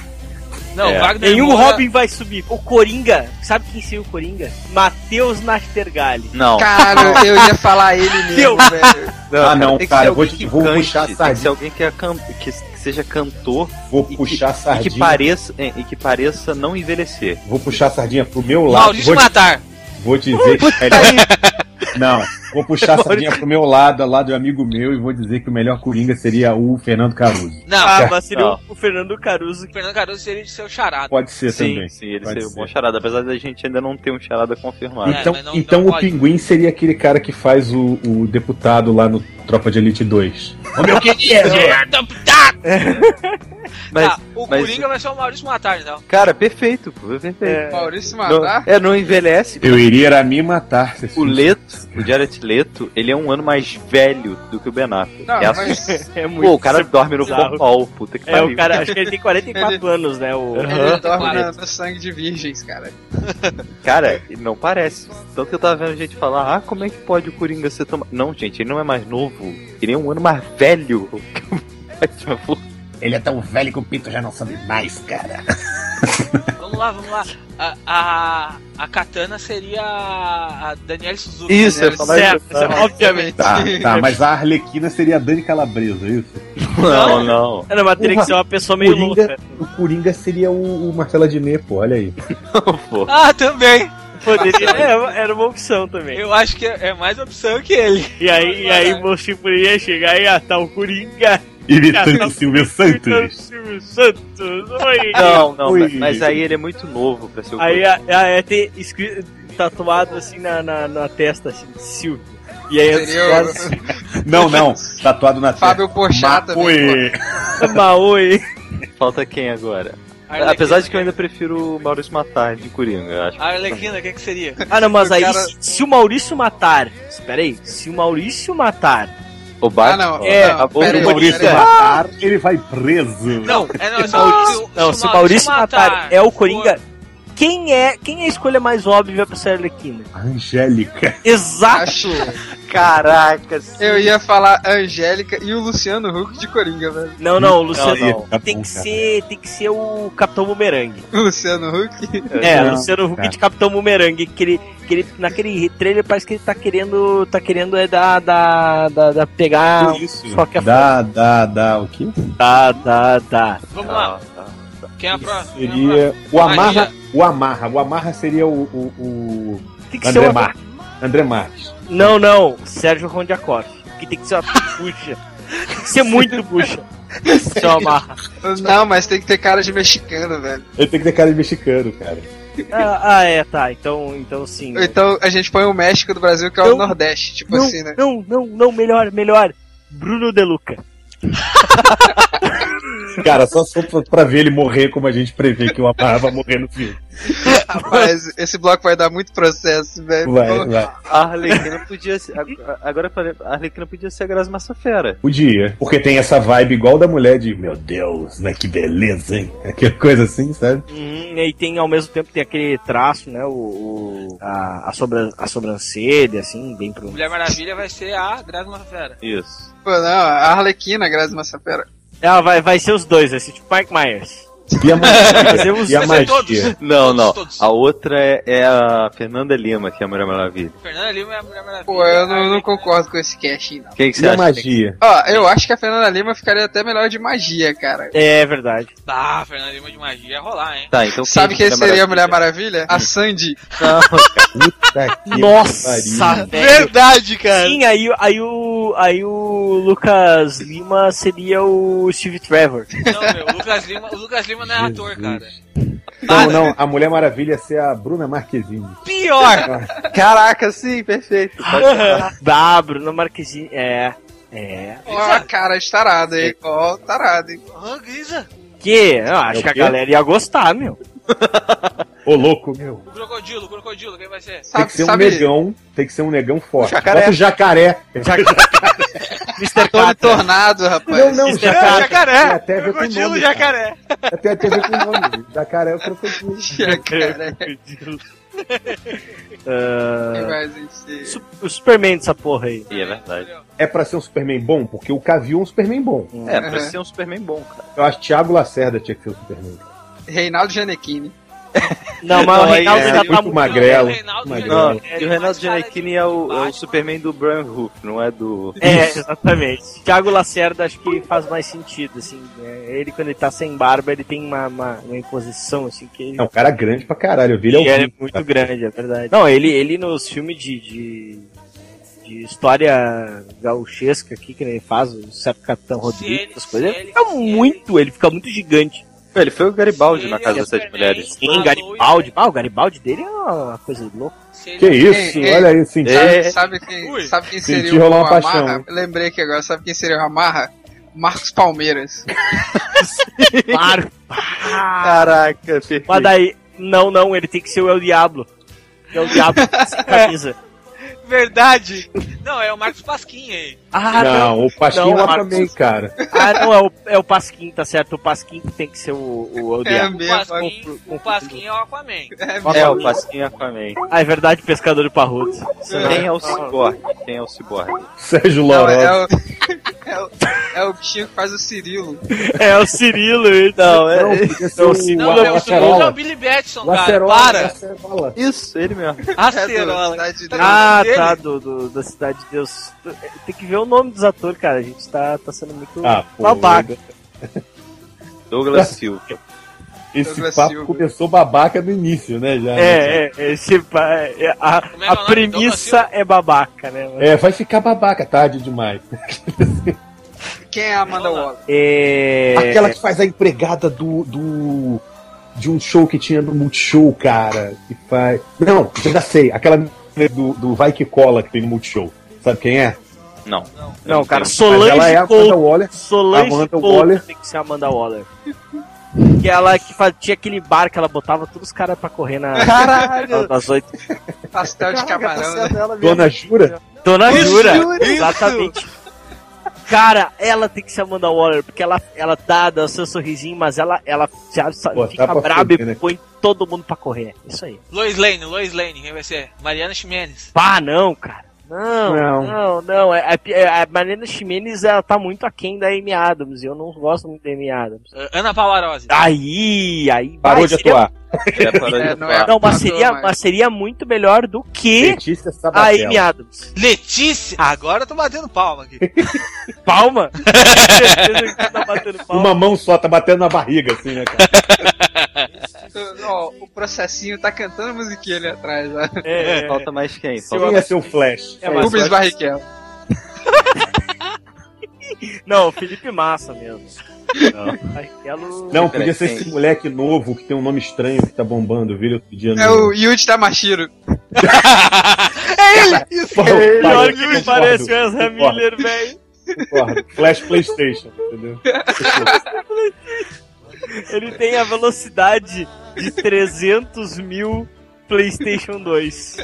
Não, É. Wagner Nenhum Moura- Robin vai subir. O Coringa, sabe quem seria o Coringa? Matheus Nastergalli. Não. Cara, eu ia falar ele mesmo, velho. Ah, não, cara, ser eu vou te- vou cante, puxar a sardinha. ser alguém que, é can- que, seja cantor Vou e puxar a que, e sardinha. que pareça é, e que pareça não envelhecer. Vou puxar a sardinha pro meu lado. Maurício Vou, Matar. vou dizer que melhor... Não, vou puxar a sardinha pro meu lado, ao lado de um amigo meu, e vou dizer que o melhor Coringa seria o Fernando Caruso. Não, Ah, mas seria Não. o- Fernando Caruso. o Fernando Caruso seria de seu charada. Pode ser Sim, também. sim, ele Pode seria um ser. bom charada, apesar da gente ainda não ter um charada confirmado. É, Então, mas não- então não o pode. Pinguim seria aquele cara que faz o, o deputado lá no Tropa de Elite 2. Ô meu querido! Mas, Tá, o mas- Coringa vai ser o Maurício Matar, então. cara, perfeito, pô, perfeito. É, Maurício Não, Matar. é, não envelhece. Eu iria me matar. se O Leto, o Jared Leto, ele é um ano mais velho do que o Ben Affleck. Não, É mas é muito. Pô, o cara dorme no popol, puta que É, pariu. o cara, acho que ele tem 44 anos, né? O... ele Aham. dorme na- no sangue de virgens, cara. Cara, ele não parece. Tanto que eu tava vendo gente falar, ah, como é que pode o Coringa ser tão... Não, gente, ele não é mais novo. Ele é um ano mais velho. que o Batman. Ele é tão velho que o Pinto já não sabe mais, cara. Vamos lá, vamos lá. A, a, a Katana seria a Danielle Suzuki. Isso, eu falar Certo, isso. obviamente. Tá, tá, mas a Arlequina seria a Dani Calabresa, é isso? Não, não. Era, mas teria que ser uma pessoa meio Coringa, louca. o Coringa seria o, o Marcelo Adnet, pô, olha aí. Pô. Ah, também. Poderia, é, era uma opção também. Eu acho que é é mais opção que ele. E aí, e aí você poderia chegar e ah, tá o Coringa. Imitando Silvio Santos. Silvio Santos. Oi. Não, não, Ui. mas- aí ele é muito novo pra ser o Aí Coringa. a, a, é ter escrito, tatuado assim na, na, na testa, assim, Silvio. E aí Seria as Não, não, tatuado na Fábio Porchat também. Maui. Maoi. Falta quem agora? Arlequina, Apesar de que eu ainda prefiro o Maurício Matar de Coringa, eu acho. A Arlequina, o que, que seria? Ah, não, mas aí cara- se, se o Maurício matar. Espera aí, se o Maurício matar. O Batman. Ah, não, É, não, a boa pera do Maurício matar, ele vai preso. Não, é não, se, Maurício- se- Não, se se o Maurício matar é o Coringa. Quem é, quem é a escolha mais óbvia pra ser Arlequina? Angélica. Exato! Acho. Caraca, Eu ia falar a Angélica e o Luciano Huck de Coringa, velho. Não, não, o Luciano. Não, não. Tá Tem que ser, tem que ser o Capitão Bumerangue. O Luciano Huck. É, o Luciano Huck cara. de Capitão Bumerangue, que ele, que ele naquele trailer parece que ele tá querendo, tá querendo é dar, dar, dar, dar pegar Isso. só que a Dá, dá, dá o quê? Dá, dá, dá. Vamos lá. tá. Quem é a próxima? Seria. O Magia. Amarra. O Amarra. O Amarra seria o. o, o Tem que ser André uma... Marques. André Marques. Não, não, Sérgio Rondiakoff. Que tem que ser uma bucha. Tem que ser muito bucha. Se eu amarra. Não, mas tem que ter cara de mexicano, velho. Ele tem que ter cara de mexicano, cara. Ah, ah, é, tá. Então, então sim. Então a gente põe o México do Brasil, que é o Não. Nordeste, tipo não, assim, né? não, não, não, melhor, melhor. Bruno De Luca. Cara, só, só pra, pra ver ele morrer como a gente prevê que o Amarra vai morrer no filme. Rapaz, esse bloco vai dar muito processo, velho. Vai, Pô, vai. A Arlequina podia ser. ag- Agora eu falei, a Arlequina podia ser a Massafera. Podia. Porque tem essa vibe igual da mulher de meu Deus, né? Que beleza, hein? Aquela coisa assim, sabe? Uhum, e aí tem, ao mesmo tempo, tem aquele traço, né? O, o- a, a, sobran, a sobrancelha, assim, bem pro. Mulher Maravilha vai ser a Grazi Massafera. Isso. Pô, não, a Arlequina, Grazi Massafera. Ela vai, vai ser os dois, vai ser tipo Mike Myers. E a magia? E a magia? todos. Não, não. todos. A outra é, é a Fernanda Lima, que é a Mulher Maravilha. Fernanda Lima é a Mulher Maravilha. Pô, eu não, não concordo com esse casting, não. Quem que você E a acha? magia? Ó, eu acho que a Fernanda Lima ficaria até melhor de magia, cara. É verdade. Ah, Fernanda Lima de magia ia rolar, hein? Tá, então Sabe quem quem seria a Mulher Maravilha? A Sandy. Não, Puta que Nossa. Verdade, cara. Sim, aí, aí, o, aí o Lucas Lima seria o Steve Trevor. Não, meu, o Lucas Lima, o Lucas Lima não é ator, cara. Não, não, a Mulher Maravilha ia ser a Bruna Marquezine. Pior! Caraca, sim, perfeito. Ah, Bruno Marquezine. É. É. Ó, a cara de tarado, hein? Ó, tarado, hein? Grisa. Que? Eu acho É que a galera ia gostar, meu. Ô, louco, meu. O crocodilo, o crocodilo, quem vai ser? Tem Sabe, que ser um sabe negão, tem que ser um negão forte. jacaré. Bota o jacaré. Mr. Tony. Tornado, rapaz. Não, não, é jacaré. jacaré. Tem até a ver com o Crocodilo, nome. cara. jacaré. Até ver com o nome. Jacaré é o crocodilo. Jacaré. Su- o Superman dessa porra aí. E é verdade. É pra ser um Superman bom? Porque o Cavill é um Superman bom. É, pra Uhum. ser um Superman bom, cara. Eu acho que Thiago Lacerda tinha que ser o Superman. Reinaldo Gianecchini. Não, mas Não, o Reinaldo é já tá muito magrelo. O Reinaldo magrelo. Não, Gianecchini e o Giannichini de é o, é o. Superman do Brian Hook, não é do. É, exatamente. Thiago Lacerda acho que faz mais sentido, assim. né? Ele, quando ele tá sem barba, ele tem uma, uma, uma imposição, assim, que ele, É um cara grande pra caralho. Eu vi ele ao que ele é muito cara. grande, é verdade. Não, ele, ele nos filmes de, de, de história gauchesca aqui, que ele faz, o certo Capitão Rodrigues, essas coisas, ele fica muito, ele fica muito gigante. Ele foi o Garibaldi na Casa das Sete. Mulheres. Sim, Garibaldi. Ah, o Garibaldi dele é uma coisa louca. Ele- Que isso? Olha aí, senti. É. Sabe quem, sabe quem Senti seria o rolar uma Amarra? paixão. Eu lembrei que agora, sabe quem seria o Amarra? Marcos Palmeiras. Claro. Caraca, perfeito. Mas daí, não, não, ele tem que ser o El Diablo. É o Diablo sem camisa. Verdade. Não, é o Marcos Pasquim aí. Ah, não, o Pasquinho Não, lá Marcos. também, cara. Ah, não, é o, é o Pasquim, tá certo. O Pasquim que tem que ser o, o É. O. Pasquim, o Pasquim é o Aquaman. É É, o Pasquinha Aquaman. Ah, é verdade, pescador de parrudo. Quem é o Cyborg? Quem é o Cyborg? Sérgio Não, Loró. é, o, é, o, é bichinho que faz o Cirilo. É o Cirilo, então. Não, É, podia ser Não, o se Não, é o segundo é o. Billy Batson, cara. Lacerola. Para. Lacerola. Isso, ele mesmo. Acerola. Cidade de Deus. ah, tá, do, do- da Cidade de Deus. Tem que ver o nome dos atores, cara. A gente tá, tá sendo muito Ah, babaca. Douglas Silva. Esse papo Silva. começou babaca no início, né? Já, né? É, é, esse, é, a, é é a premissa é babaca, né? É, vai ficar babaca tarde demais. Quem é a Amanda Waller? É... Aquela que faz a empregada do, do. de um show que tinha no Multishow, cara. Que faz. Não, eu já sei. Aquela do, do Vai Que Cola que tem no Multishow. Sabe quem é? Não. Não, Eu cara. Mas ela é Solange a Amanda. Waller. Solange Amanda Waller. tem que ser a Amanda Waller. Que ela que tinha aquele bar que ela botava todos os caras pra correr na. Caralho! Das oito. Pastel de Caraca, camarão, sendo né? mesmo. Dona Jura? Dona Isso, Jura, isso. exatamente. Cara, ela tem que ser Amanda Waller, porque ela, ela dá, dá o seu sorrisinho, mas ela, ela já Pô, fica tá braba e né? põe todo mundo pra correr. Isso aí. Lois Lane, Lois Lane, quem vai ser? Mariana Ximenes. Pá, não, cara. Não, Não. não, não. É, é- a Mariana Ximenes ela tá muito aquém da Amy Adams. e Eu não gosto muito da Amy Adams. Uh, Ana Palarose. Aí, aí. Parou vai, de seria- atuar. É, É, não é- Não, mas seria, mas- mas seria muito melhor do que Letícia a Sabatella. Amy Adams. Letícia! Agora eu tô batendo palma aqui. Palma? Tá batendo palma. Uma mão só, tá batendo na barriga, assim, né, cara? Ó, o processinho tá cantando musiquinha ali atrás. ó. É, é. Falta mais quem? Falta... Quem é seu Flash? É, mas- Rubens Barrichello. Não, Felipe Massa mesmo. Não. Não, podia ser esse moleque novo que tem um nome estranho que tá bombando, viu? Outro dia É o Yuji Tamashiro. é ele! Isso! Porra, Pior parou, que me parece o Ezra Miller, velho. Flash Playstation, entendeu? Ele tem a velocidade de 300 mil PlayStation 2.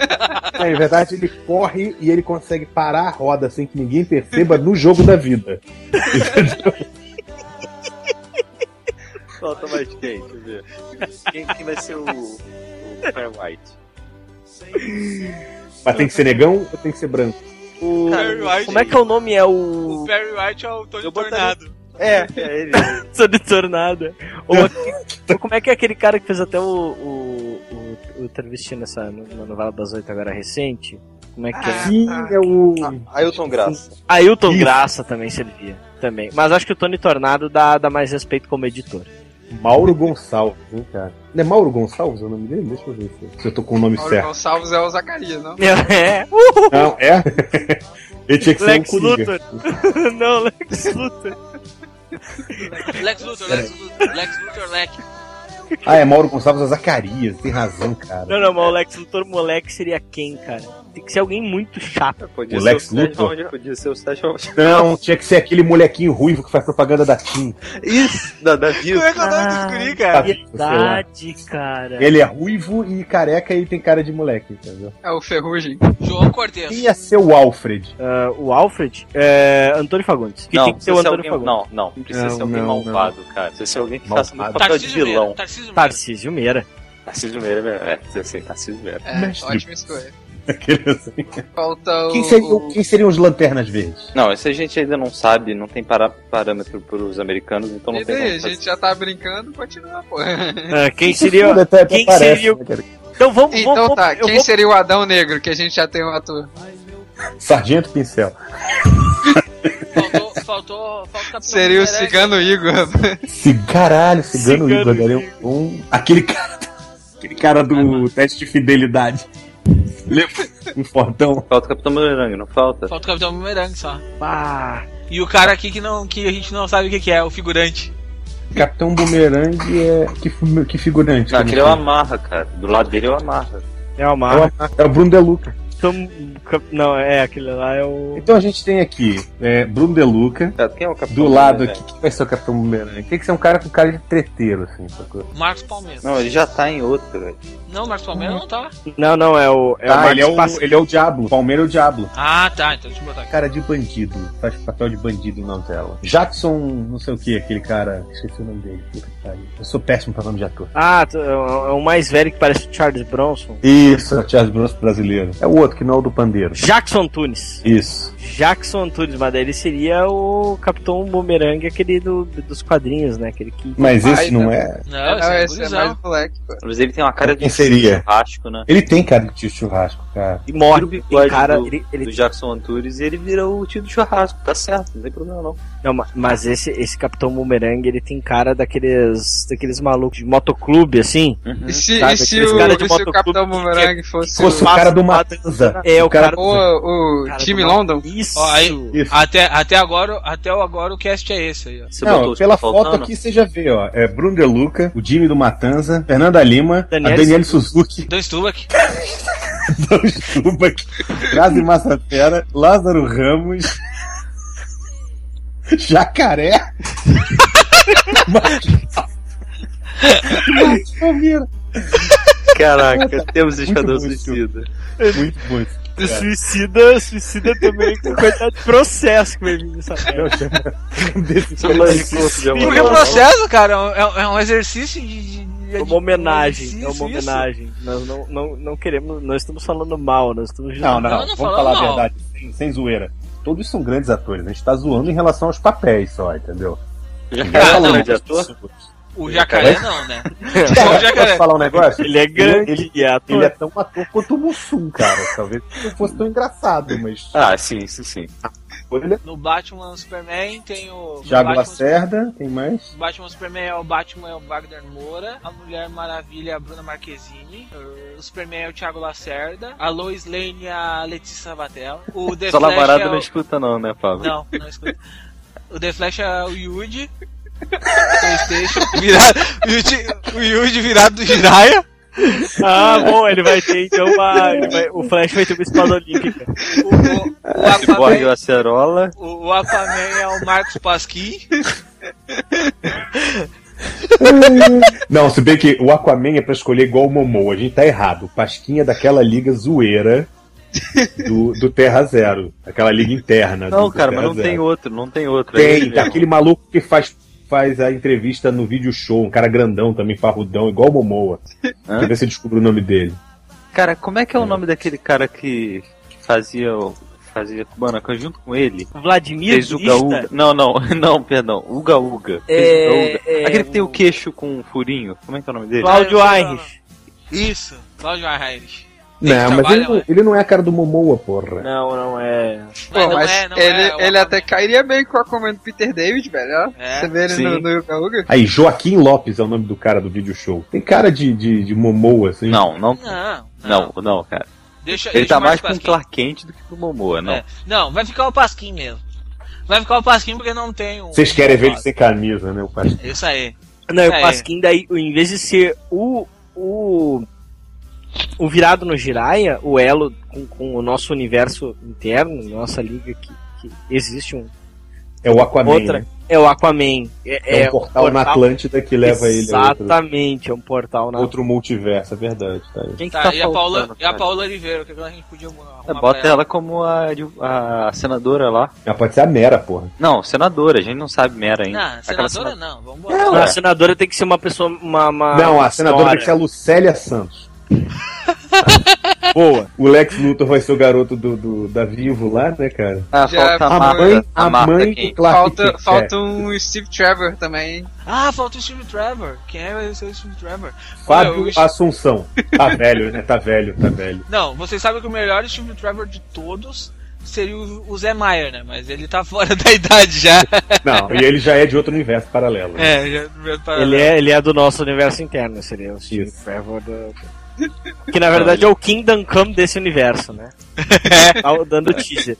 É, em verdade, ele corre e ele consegue parar a roda sem que ninguém perceba no jogo da vida. Falta mais quem? Deixa eu ver. Quem, quem vai ser o, o Fair White? Mas tem que ser negão ou tem que ser branco? O... Perry White. Como é que é o nome? É O o. Perry White é o Tony Eu botaria- Tornado. É, é ele. De Tornado. Ou, ou como é que é aquele cara que fez até o. o, o, o travesti nessa na novela das oito agora recente? Como é que é? Sim, é o. Ailton Graça. Ailton Isso. Graça também servia. Também. Mas acho que o Tony Tornado dá, dá mais respeito como editor. Mauro Gonçalves, hein, cara? Não é Mauro Gonçalves o nome dele? Deixa eu ver se- eu tô com o nome Mauro certo. Gonçalves é o Zacarias, não? É. Não, é? Ele tinha que ser Lex um Coringa. Luthor. Não, Lex Luthor. Lex Luthor, Lex Luthor, Lex Luthor, Lex. Ah, é Mauro Gonçalves é Zacarias, tem razão, cara. Não, não, mas o Lex Luthor moleque seria quem, cara? Tem que ser alguém muito chato. Podia O ser Lex o Luthor? Podia ser o Sérgio. Não, tinha que ser aquele molequinho ruivo que faz propaganda da TIM. Isso, da, da Como vida. é que é o nome desse guri, cara? Tá. Verdade, cara. Ele é ruivo e careca e tem cara de moleque, entendeu? É o Ferrugem. João Cortez. Quem ia ser o Alfred? Ah, o Alfred é Antônio Fagundes. Que Não, tem que ser o Antônio alguém, Fagundes. não, não, não precisa Não, ser alguém não, malvado, cara. Precisa ser alguém que faça Malvado. papel de Tarcísio vilão. Meira. Tarcísio Meira. Tarcísio Meira. Tarcísio Meira, é, ser Tarcísio Meira. É, Mestre. ótima escolha. Assim. Falta o. Quem, seria, o- quem seriam os lanternas verdes? Não, isso a gente ainda não sabe, não tem pará- parâmetro para os americanos, então não E tem daí, a gente já tá brincando, continua, pô. Ah, quem seria. Quem parece, seria o- né? Então vamos. Então vamos, tá, quem vou- seria o Adão Negro, que a gente já tem um ator? Sargento Pincel. Faltou, faltou, falta o Capitão Seria o. Cigano Igor. Caralho, cigano, Cigano Igor, um. Aquele cara. Aquele cara do teste de fidelidade. Lembra? Um fortão. Falta o Capitão Boomerang, não falta? Falta o Capitão Boomerang só. Ah, E o cara aqui que, não, que a gente não sabe o que, que é, o figurante. Capitão Boomerang é. Que, que figurante. Não, que aquele é o sei. Amarra, cara. Do lado dele é o Amarra. é o É Mar. o- É o Bruno De Então, não, é aquele lá é o. Então a gente tem aqui é, Bruno De Luca. Cara, Quem é o Capitão Do lado aqui, quem vai ser o Capitão Boomerang? Tem que ser um cara com cara de treteiro, assim, sacou? Marcos Palmeira. Não, ele já tá em outro, velho. Não, Marcos Palmeira não tá. Não, não, é o. É o ah, ele é o, Pass- ele é o Diablo. Palmeira é o Diablo. Ah, tá. Então deixa eu botar aqui. Cara de bandido. Faz papel de bandido na tela. Jackson, não sei o que, aquele cara. Esqueci o nome dele. Eu sou péssimo pra nome de ator. Ah, é o é o mais velho que parece o Charles Bronson. Isso, é o Charles Bronson brasileiro. É o outro que não é o do pandeiro. Jackson Tunes. Isso. Jackson Antunes, mas daí ele seria o Capitão Boomerang, aquele do, dos quadrinhos, né? Aquele que. Mas Ai, esse não não. é. Não, Não, esse é esse é gurizão. mais moleque. Mas ele tem uma cara Quem de seria? churrasco, né? Ele tem cara de tio churrasco, cara. E morre. o Tem bigode cara, do, ele, ele- do Jackson Antunes e ele vira o tio do churrasco. Tá certo, não tem problema não. não, ma- mas esse, esse Capitão Boomerang, ele tem cara daqueles, daqueles malucos de motoclube, assim. E se, e se o, cara de e se o motoclube Capitão que- Boomerang fosse Se fosse o o, cara do Matanza. É, o cara- o, o cara Jimmy do- London? Isso. Ó, aí- Isso. Até, até, agora, até o- agora o cast é esse aí, ó. Você Não, pela foto faltando? aqui você já vê, ó. É Bruno De Luca, o Jimmy do Matanza, Fernanda Lima, Daniele a Daniele Suzuki, Dan Stubach. Dan Stubach, Grazi Massafera, Lázaro Ramos, Jacaré. Palmeira. Caraca, temos Muito Esquadrão Suicida. Muito bom. esse O cara. Suicida, suicida também com quantidade de processo que vai vir nessa merda. De corpo de Porque processo, cara, é um, é um exercício de. de- É uma homenagem, é uma isso. homenagem. Nós não, não, não queremos, nós estamos falando mal, nós estamos Não, não, Não, não vamos falar a mal. verdade, sem, sem zoeira. Todos são grandes atores, a gente tá zoando em relação aos papéis só, entendeu? Já Ninguém não, falando de ator? O jacaré não, né? Cara, o jacaré. posso falar um negócio? Ele é grande, Ele, e é ator. ele é tão ator quanto o Mussum, cara. Talvez não fosse tão engraçado, mas. Ah, sim, sim, sim. Ele é No Batman Superman tem o. Thiago Lacerda, tem mais? O Batman Superman é o Batman é o Wagner Moura, a Mulher Maravilha é a Bruna Marquezine, o Superman é o Thiago Lacerda, a Lois Lane é a Letícia Sabatella, o The Sua Flash é o... não escuta não, né, Pablo? Não, não escuta. O The Flash é o Yuji, Playstation, virado, o Yuji, virado do Jiraiya, Ah, bom, ele vai ter então uma. vai- o Flash vai ter uma espada olímpica. o, o, o, Aquaman, o Acerola. o, o Aquaman é o Marcos Pasquim, Não, se bem que o Aquaman é pra escolher igual o Momoa. A gente tá errado. O Pasquinha é daquela liga zoeira do, do Terra Zero. Aquela liga interna. Não, do, cara, do mas não Zero. tem outro, não tem outro. É Tem, mesmo. aquele maluco que faz, faz a entrevista no vídeo show, um cara grandão também, parrudão, igual o Momoa. Hã? Quer ver se eu descubro o nome dele. Cara, como é que é o nome daquele cara que, que fazia o. Fazia Kubanacan junto com ele? Vladimir Fez Uga Uga. Não, não, não, perdão. Uga Uga. Fez É, Uga Uga. é, Aquele que tem o queixo com um furinho. Como é que é o nome dele? Cláudio Ah, eu Aires. isso, Cláudio Heinrich. Ele Não, mas trabalha, ele, não- né? ele não é a cara do Momoa, porra. Não, não é. Pô, não mas é, não ele, é, o ele até cairia bem com a Aquaman do Peter David, velho. ó. É, Você vê ele sim. no, no Yuga Uga? Aí, Joaquim Lopes é o nome do cara do vídeo show. Tem cara de, de, de Momoa, assim. Não, não, Não, não, não, cara. Deixa, Ele deixa tá o mais com o. Clark Kent do que pro Momoa, não. É. Não, vai ficar o Pasquim mesmo. Vai ficar o Pasquim porque não tem um. Vocês querem ver ele sem camisa, né? O Pasquim. Isso aí. Não, É. o Pasquim daí, em vez de ser o. o o virado no Jiraya, o elo com, com o nosso universo interno, nossa liga que, que existe um. É o Aquaman. Outra. né? É o Aquaman. É, É, um portal, na Atlântida que leva ele a outro, Exatamente, é um portal na. outro multiverso, é verdade. Tá aí. Quem que Tá, tá, e, a Paula, faltando, e a? Paula Oliveira, o que a gente podia arrumar É, pra bota ela como a, a senadora lá. Ah, pode ser a Mera, porra. Não, senadora, a gente não sabe Mera ainda. Não, senadora sena- não, vamos Não, botar. a senadora tem que ser uma pessoa. Uma, uma não, a senadora história. tem que ser a Lucélia Santos. boa. O Lex Luthor vai ser o garoto do, do- da Vivo lá, né, cara? Ah, Já falta a, foi- A Marta, mãe, a a Marta mãe quem? do Clark Falta, Kent. falta um Steve Trevor também? Ah, falta o Steve Trevor. Quem é vai ser o Steve Trevor? É, Fábio Olha, o- Assunção. Tá velho, né? Tá velho, tá velho. Não, vocês sabem que o melhor Steve Trevor de todos seria o, o Zé Maier, né? Mas ele tá fora da idade já. Não, e ele já é de outro universo paralelo. né? É, já Ele é, ele é do nosso universo interno, seria o Steve Isso. Trevor do... Que na verdade é o Kingdom Come desse universo, né? Tá dando teaser.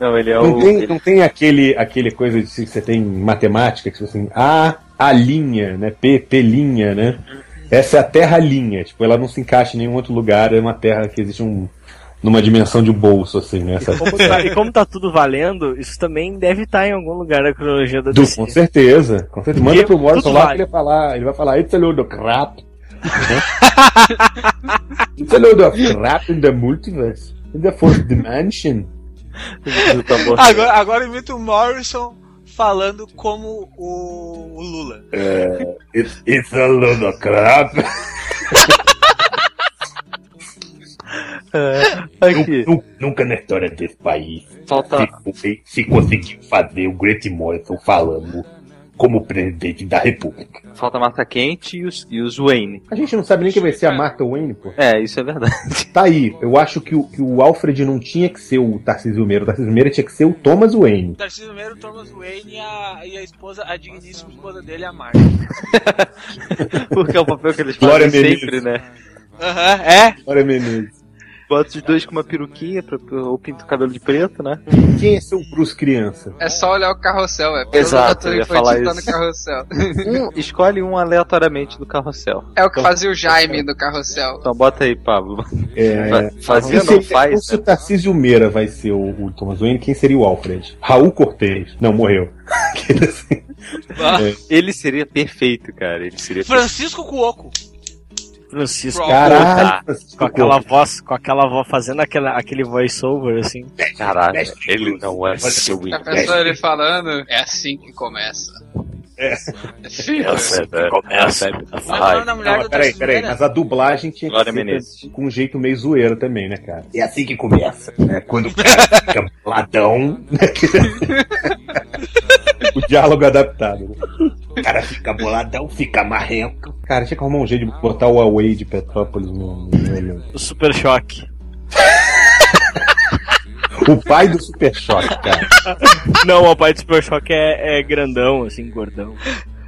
Não, ele é Não o. tem, ele- não tem aquele, aquele coisa de que você tem em matemática, que você assim, A, A linha, né? P, P linha, né? Essa é a terra linha, tipo, ela não se encaixa em nenhum outro lugar, é uma terra que existe um, numa dimensão de bolso, assim, né? Essa, Como tá- e como tá tudo valendo, isso também deve estar em algum lugar da cronologia da Do, DC. com certeza, com certeza. Manda pro Morrison lá vale. que ele vai falar, ele vai falar, it's a crap. It's a load of crap in the multiverse, in the fourth dimension. Agora, agora imita o Morrison falando como o, o Lula. It's, it's a load of crap. Aqui, Nu- Nunca na história desse país falta. se, foi- se conseguiu fazer o Grant Morrison falando como presidente da república. Falta Marta Quente e os, e os Wayne. A gente não sabe nem quem vai ser a Martha Wayne, pô. É, isso é verdade. Tá aí, eu acho que o, que o Alfred não tinha que ser o Tarcísio Meira, o Tarcísio Meira tinha que ser o Thomas Wayne. Tarcísio Meiro, Thomas Wayne e a, e a esposa, a digníssima esposa dele, a Marta. Porque é o papel que eles Glória fazem Menezes. sempre, né? Aham, é. Olha, Menezes. Bota os dois com uma peruquinha pra, ou pinta o cabelo de preto, né? Quem é seu Bruce criança? É só olhar o carrossel, é. Exato, eu ia falar tá no isso. carrossel. Um, escolhe um aleatoriamente do carrossel. É o que fazia o Jaime do carrossel. Então bota aí, Pablo. É, Fa- Fazia não faz, se o né? Tarcísio Meira vai ser o, o Thomas Wayne, quem seria o Alfred? Raul Cortez. Não, morreu. Assim. Ah, Ele seria perfeito, cara. Ele seria Francisco Cuoco. Francisco. Caralho, Com aquela voz, com aquela voz fazendo aquela, aquele voice-over, assim. Caralho, ele não é seu A pessoa ele falando, é assim que começa. É. Começa. É é mulher Não, do peraí, peraí, mas a dublagem tinha que Glória ser Menezes. com um jeito meio zoeiro também, né, cara? É assim que começa, né? Quando o cara fica boladão. né? o diálogo adaptado. O cara fica boladão, fica marrento. Cara, tinha que arrumar um jeito de botar o Huawei de Petrópolis no, no. O Super Choque. O pai do Super Choque, cara. Não, o pai do Super Choque é, é grandão, assim, gordão.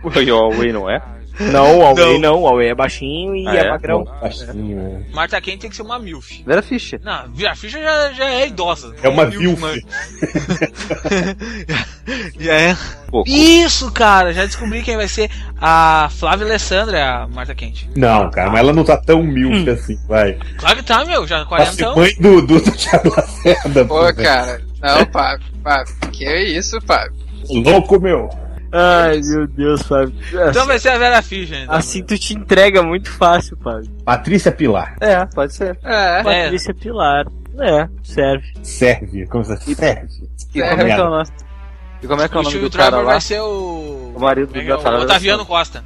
O Huawei não é? Não, o Huawei não, o Huawei é baixinho e Ah, é, é? magrão. Baixinho, né? Marta Kent tem que ser uma MILF. Vera Fischer. Não, a ficha já, já é idosa. É uma MILF, vilf. mas- já é. Pô, Isso, cara, já descobri quem vai ser. A Flávia Alessandra, a Marta Kent. Não, cara, mas ela não tá tão milf assim, vai. Claro que tá, meu, já Pra ser 40 mãe do, do, do Thiago Lacerda, Pô, velho. cara. Não, Fábio, Fábio. Que isso, Fábio? Louco, meu. Ai, meu Deus, Fábio. Então vai ser a Vera Fischer, então. Assim tu te entrega muito fácil, Fábio. Patrícia Pilar. É, pode ser. É. Patrícia Pilar. É, serve. Serve. Como você serve? E como é que é o nome? E como é que é o o nome Steve do cara lá? vai ser o. O marido é que da é? O Otaviano. Costa.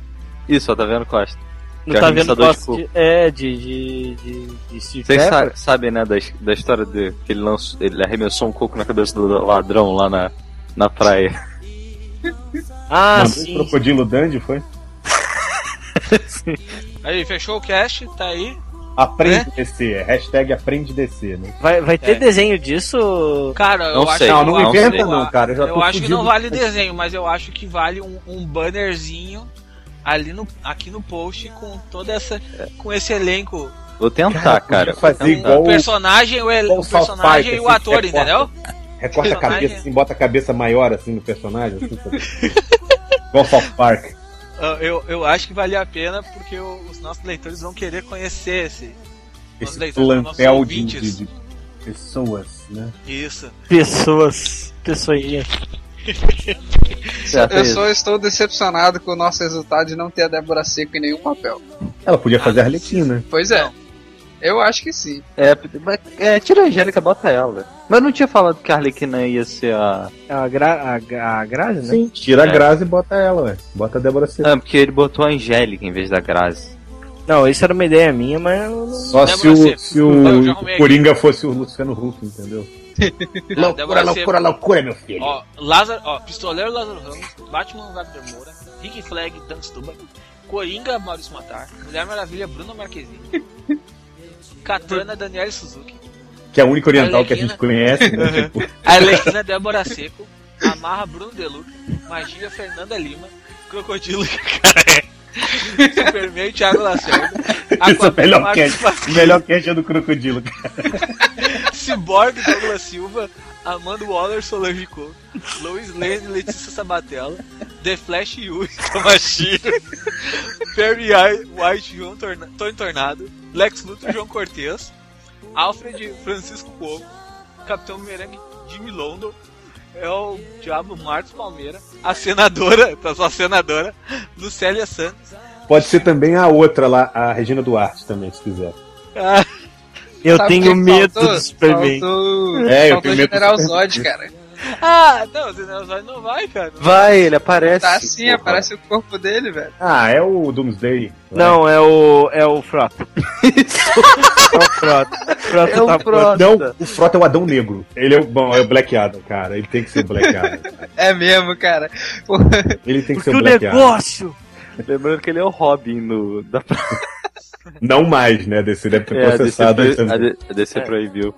Isso, Otaviano Costa. Não Que é tá vendo arremessador de É, de. de. de, de Steve Vocês sabem, né, da, da história de que ele, lançou, ele arremessou um coco na cabeça do ladrão lá na, na praia. Ah, Mandou sim. o Crocodilo Dandy, foi? Aí, fechou o cast, tá aí. Aprende descer. Hashtag aprende descer, né? Vai, vai ter É. desenho disso? Cara, Não eu acho sei. que Não, não eu inventa acho- não, cara. Eu já Eu acho que não vale desenho, mas eu acho que vale um, um bannerzinho ali no, aqui no post com toda essa. com esse elenco. Vou tentar, Cara, cara. fazer igual O personagem, o, el- o personagem e o assim, ator, recorta. entendeu? Recorta a cabeça assim, bota a cabeça maior assim no personagem. Assim, igual South Park. Ah, Eu, eu acho que vale a pena porque os nossos leitores vão querer conhecer esse. Esse leitores, plantel de, de- de pessoas, né? Isso. Pessoas. É Eu só estou decepcionado com o nosso resultado de não ter a Débora Seco em nenhum papel. Ela podia fazer a Arlequina. Pois é. Eu acho que sim. É, mas- é, tira a Angélica, bota ela. Mas não tinha falado que a Arlequina ia ser a. A, gra, a, a Grazi, né? Sim, tira a É. Grazi e bota ela, ué. Bota a Débora Seco. Ah, porque ele botou a Angélica em vez da Grazi. Não, isso era uma ideia minha, mas eu não. Só Débora se o, se o Coringa fosse o Luciano Huck, entendeu? Não, Débora loucura, loucura, loucura, meu filho. Ó, Lázaro, ó, Pistoleiro Lázaro Ramos, Batman Wagner Moura, Rick Flag, Dan Stuba, Coringa Maurício Matar, Mulher Maravilha Bruna Marquezine, Katana Daniele Suzuki, Que é a única oriental que a gente conhece, né? Tipo, Arlequina Débora Seco, Amarra Bruno Deluca, Magia Fernanda Lima, Crocodilo Cacaré, Superman Thiago Lacerda, Isso é o melhor Marcos melhor cast é do Crocodilo, cara. Cyborg Douglas Silva, Amanda Waller Solange Couto, Lois Lane Letícia Sabatella, The Flash Yuri Tomashiro, Perry White João Torna Tony Tornado, Lex Luthor João Cortez, Alfred Francisco Cuoco, Capitão Merengue Jimmy London, é o Diabo Marcos Palmeira, a senadora, tá só a senadora, Lucélia Santos, Pode ser também a outra lá, a Regina Duarte também, se quiser. ah, Eu tenho medo faltou? do Superman. Faltou, É, eu tenho medo do General Superman. Zod, cara. Ah, não, o Zenelzói não vai, cara. Vai, ele aparece. Tá assim, porra. aparece o corpo dele, velho. Ah, é o Doomsday. Não, é o. É o Frota. é o Frota. Frota É o tá Frota. Não, o Frota é o Adão Negro. Ele é o. Bom, é o Black Adam, cara. Ele tem que ser Black Adam. É mesmo, cara. Ele tem que Porque ser o o Black Adam. negócio. Lembrando que ele é o Robin no, da Não mais, né? DC deve ter é, a DC, processado a também. D- a DC. É, Proibiu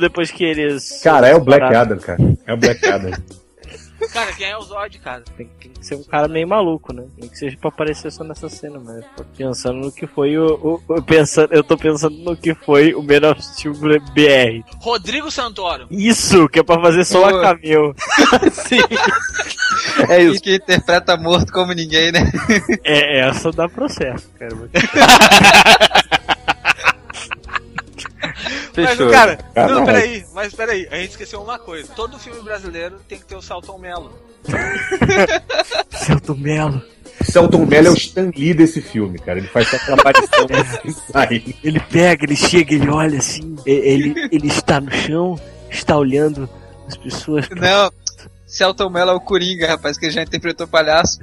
depois que eles. Cara, é o Black pararam. Adam, cara. É o Black Adam. Cara, quem é o Zod, cara? Tem que ser um cara meio maluco, né? Nem que seja pra aparecer só nessa cena, mas tô pensando no que foi o. o- o- pensando, eu tô pensando no que foi o Man of Steel BR. Rodrigo Santoro. Isso, que é pra fazer só Pô. a cameo. É e que interpreta morto como ninguém, né? É, essa dá processo, cara. Fechou. Mas, cara, Caralho. não, peraí, mas peraí, a gente esqueceu uma coisa. Todo filme brasileiro tem que ter o Salton Mello. Celto Melo. Celton Mello é o Stan Lee desse filme, cara. Ele faz só aquela aparição e sai. Ele pega, ele chega, ele olha assim, ele, ele está no chão, está olhando as pessoas. Não, Celton Mello é o Coringa, rapaz, que ele já interpretou palhaço.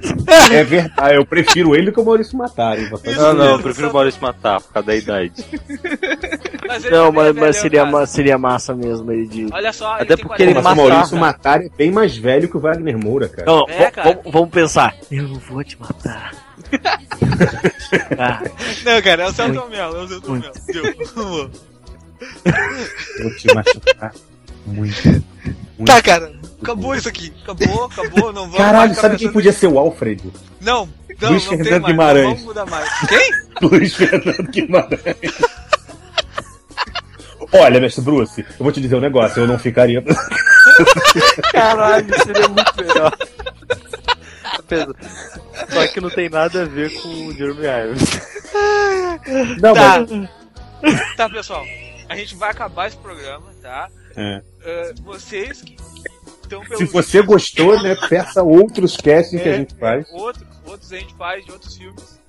É verdade, eu prefiro ele do que o Maurício Matar, hein? Não, não, eu prefiro o Maurício matar por causa da idade. Mas ele Não, também é mas, mas seria, ma- seria massa mesmo ele de. Olha só, Até tem porque ele 40 Mas o matar, Maurício cara. Matar é bem mais velho que o Wagner Moura, cara. Não, É, cara. vamos- pensar. Eu não vou te matar. Ah, Não, cara, é o Celton Mello, é o Celton. Mello. Deu. Vou te machucar muito. Muito. Tá, cara, acabou isso aqui. Acabou, acabou, não vamos Caralho, sabe quem podia ser o Alfred? Não, não, Luiz não tem Fernando mais, Guimarães. não vamos mudar mais. Quem? Luiz Fernando Guimarães. Olha, mestre Bruce, eu vou te dizer um negócio, eu não ficaria. Caralho, seria muito melhor. Apesar- Só que não tem nada a ver com o Jeremy Irons. Não, Tá. mas. Tá, pessoal, a gente vai acabar esse programa, tá? É. Ah, vocês que estão pelo Se você gostou, né, peça outros castings que a gente faz. Outros, outros a gente faz de outros filmes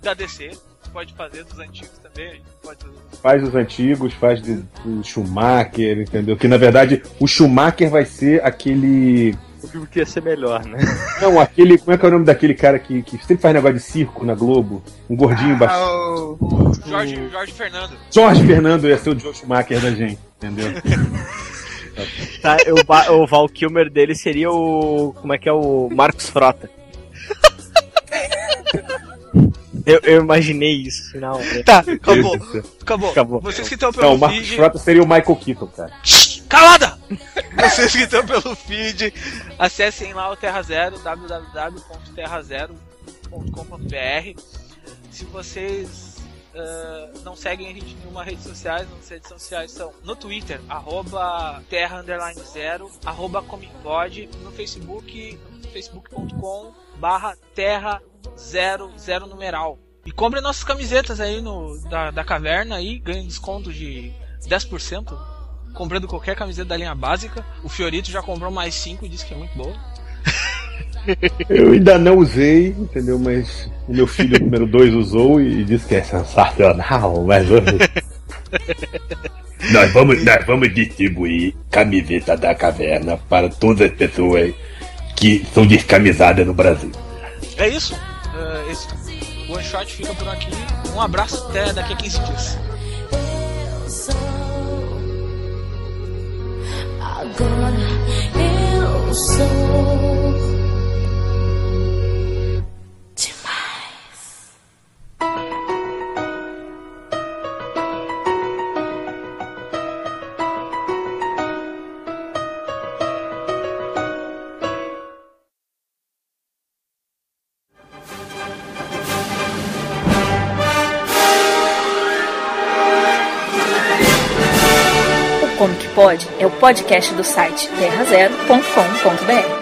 da DC. Pode fazer dos antigos também, a gente pode. Faz os antigos, faz do, do Schumacher, entendeu? Que na verdade o Schumacher vai ser aquele. O filme que ia ser melhor, né? Não, aquele. Como é que é o nome daquele cara que, que sempre faz negócio de circo na Globo? Um gordinho baixo. Ah, o- Jorge, Jorge Fernando. Jorge Fernando ia ser o Joe Schumacher da gente, entendeu? tá, o, o Val Kilmer dele seria o. Como é que é o Marcos Frota. Eu, eu imaginei isso, final. né? Tá, acabou, acabou. Acabou. Vocês que estão pelo Não, o Marcos feed. Frota seria o Michael Keaton, cara. Calada! Vocês que estão pelo feed, acessem lá o Terra Zero, www.terrazero.com.br. Se vocês ah, não seguem a gente em nenhuma rede social, nossas redes sociais são no Twitter, arroba terra underline zero, arroba comicpod, no Facebook, facebook.com barra terra zero, zero numeral. E compre nossas camisetas aí no, da, da caverna aí, ganhe desconto de 10% comprando qualquer camiseta da linha básica. O Fiorito já comprou mais 5 e disse que é muito boa. Eu ainda não usei, entendeu? Mas o meu filho número 2 usou e disse que é sensacional, mas vamos. nós, vamos nós vamos distribuir camiseta da caverna para todas as pessoas que são descamisadas no Brasil. É isso. Uh, esse One Shot fica por aqui. Um abraço até daqui a 15 dias. Agora eu sou É o podcast do site terrazero.com.br.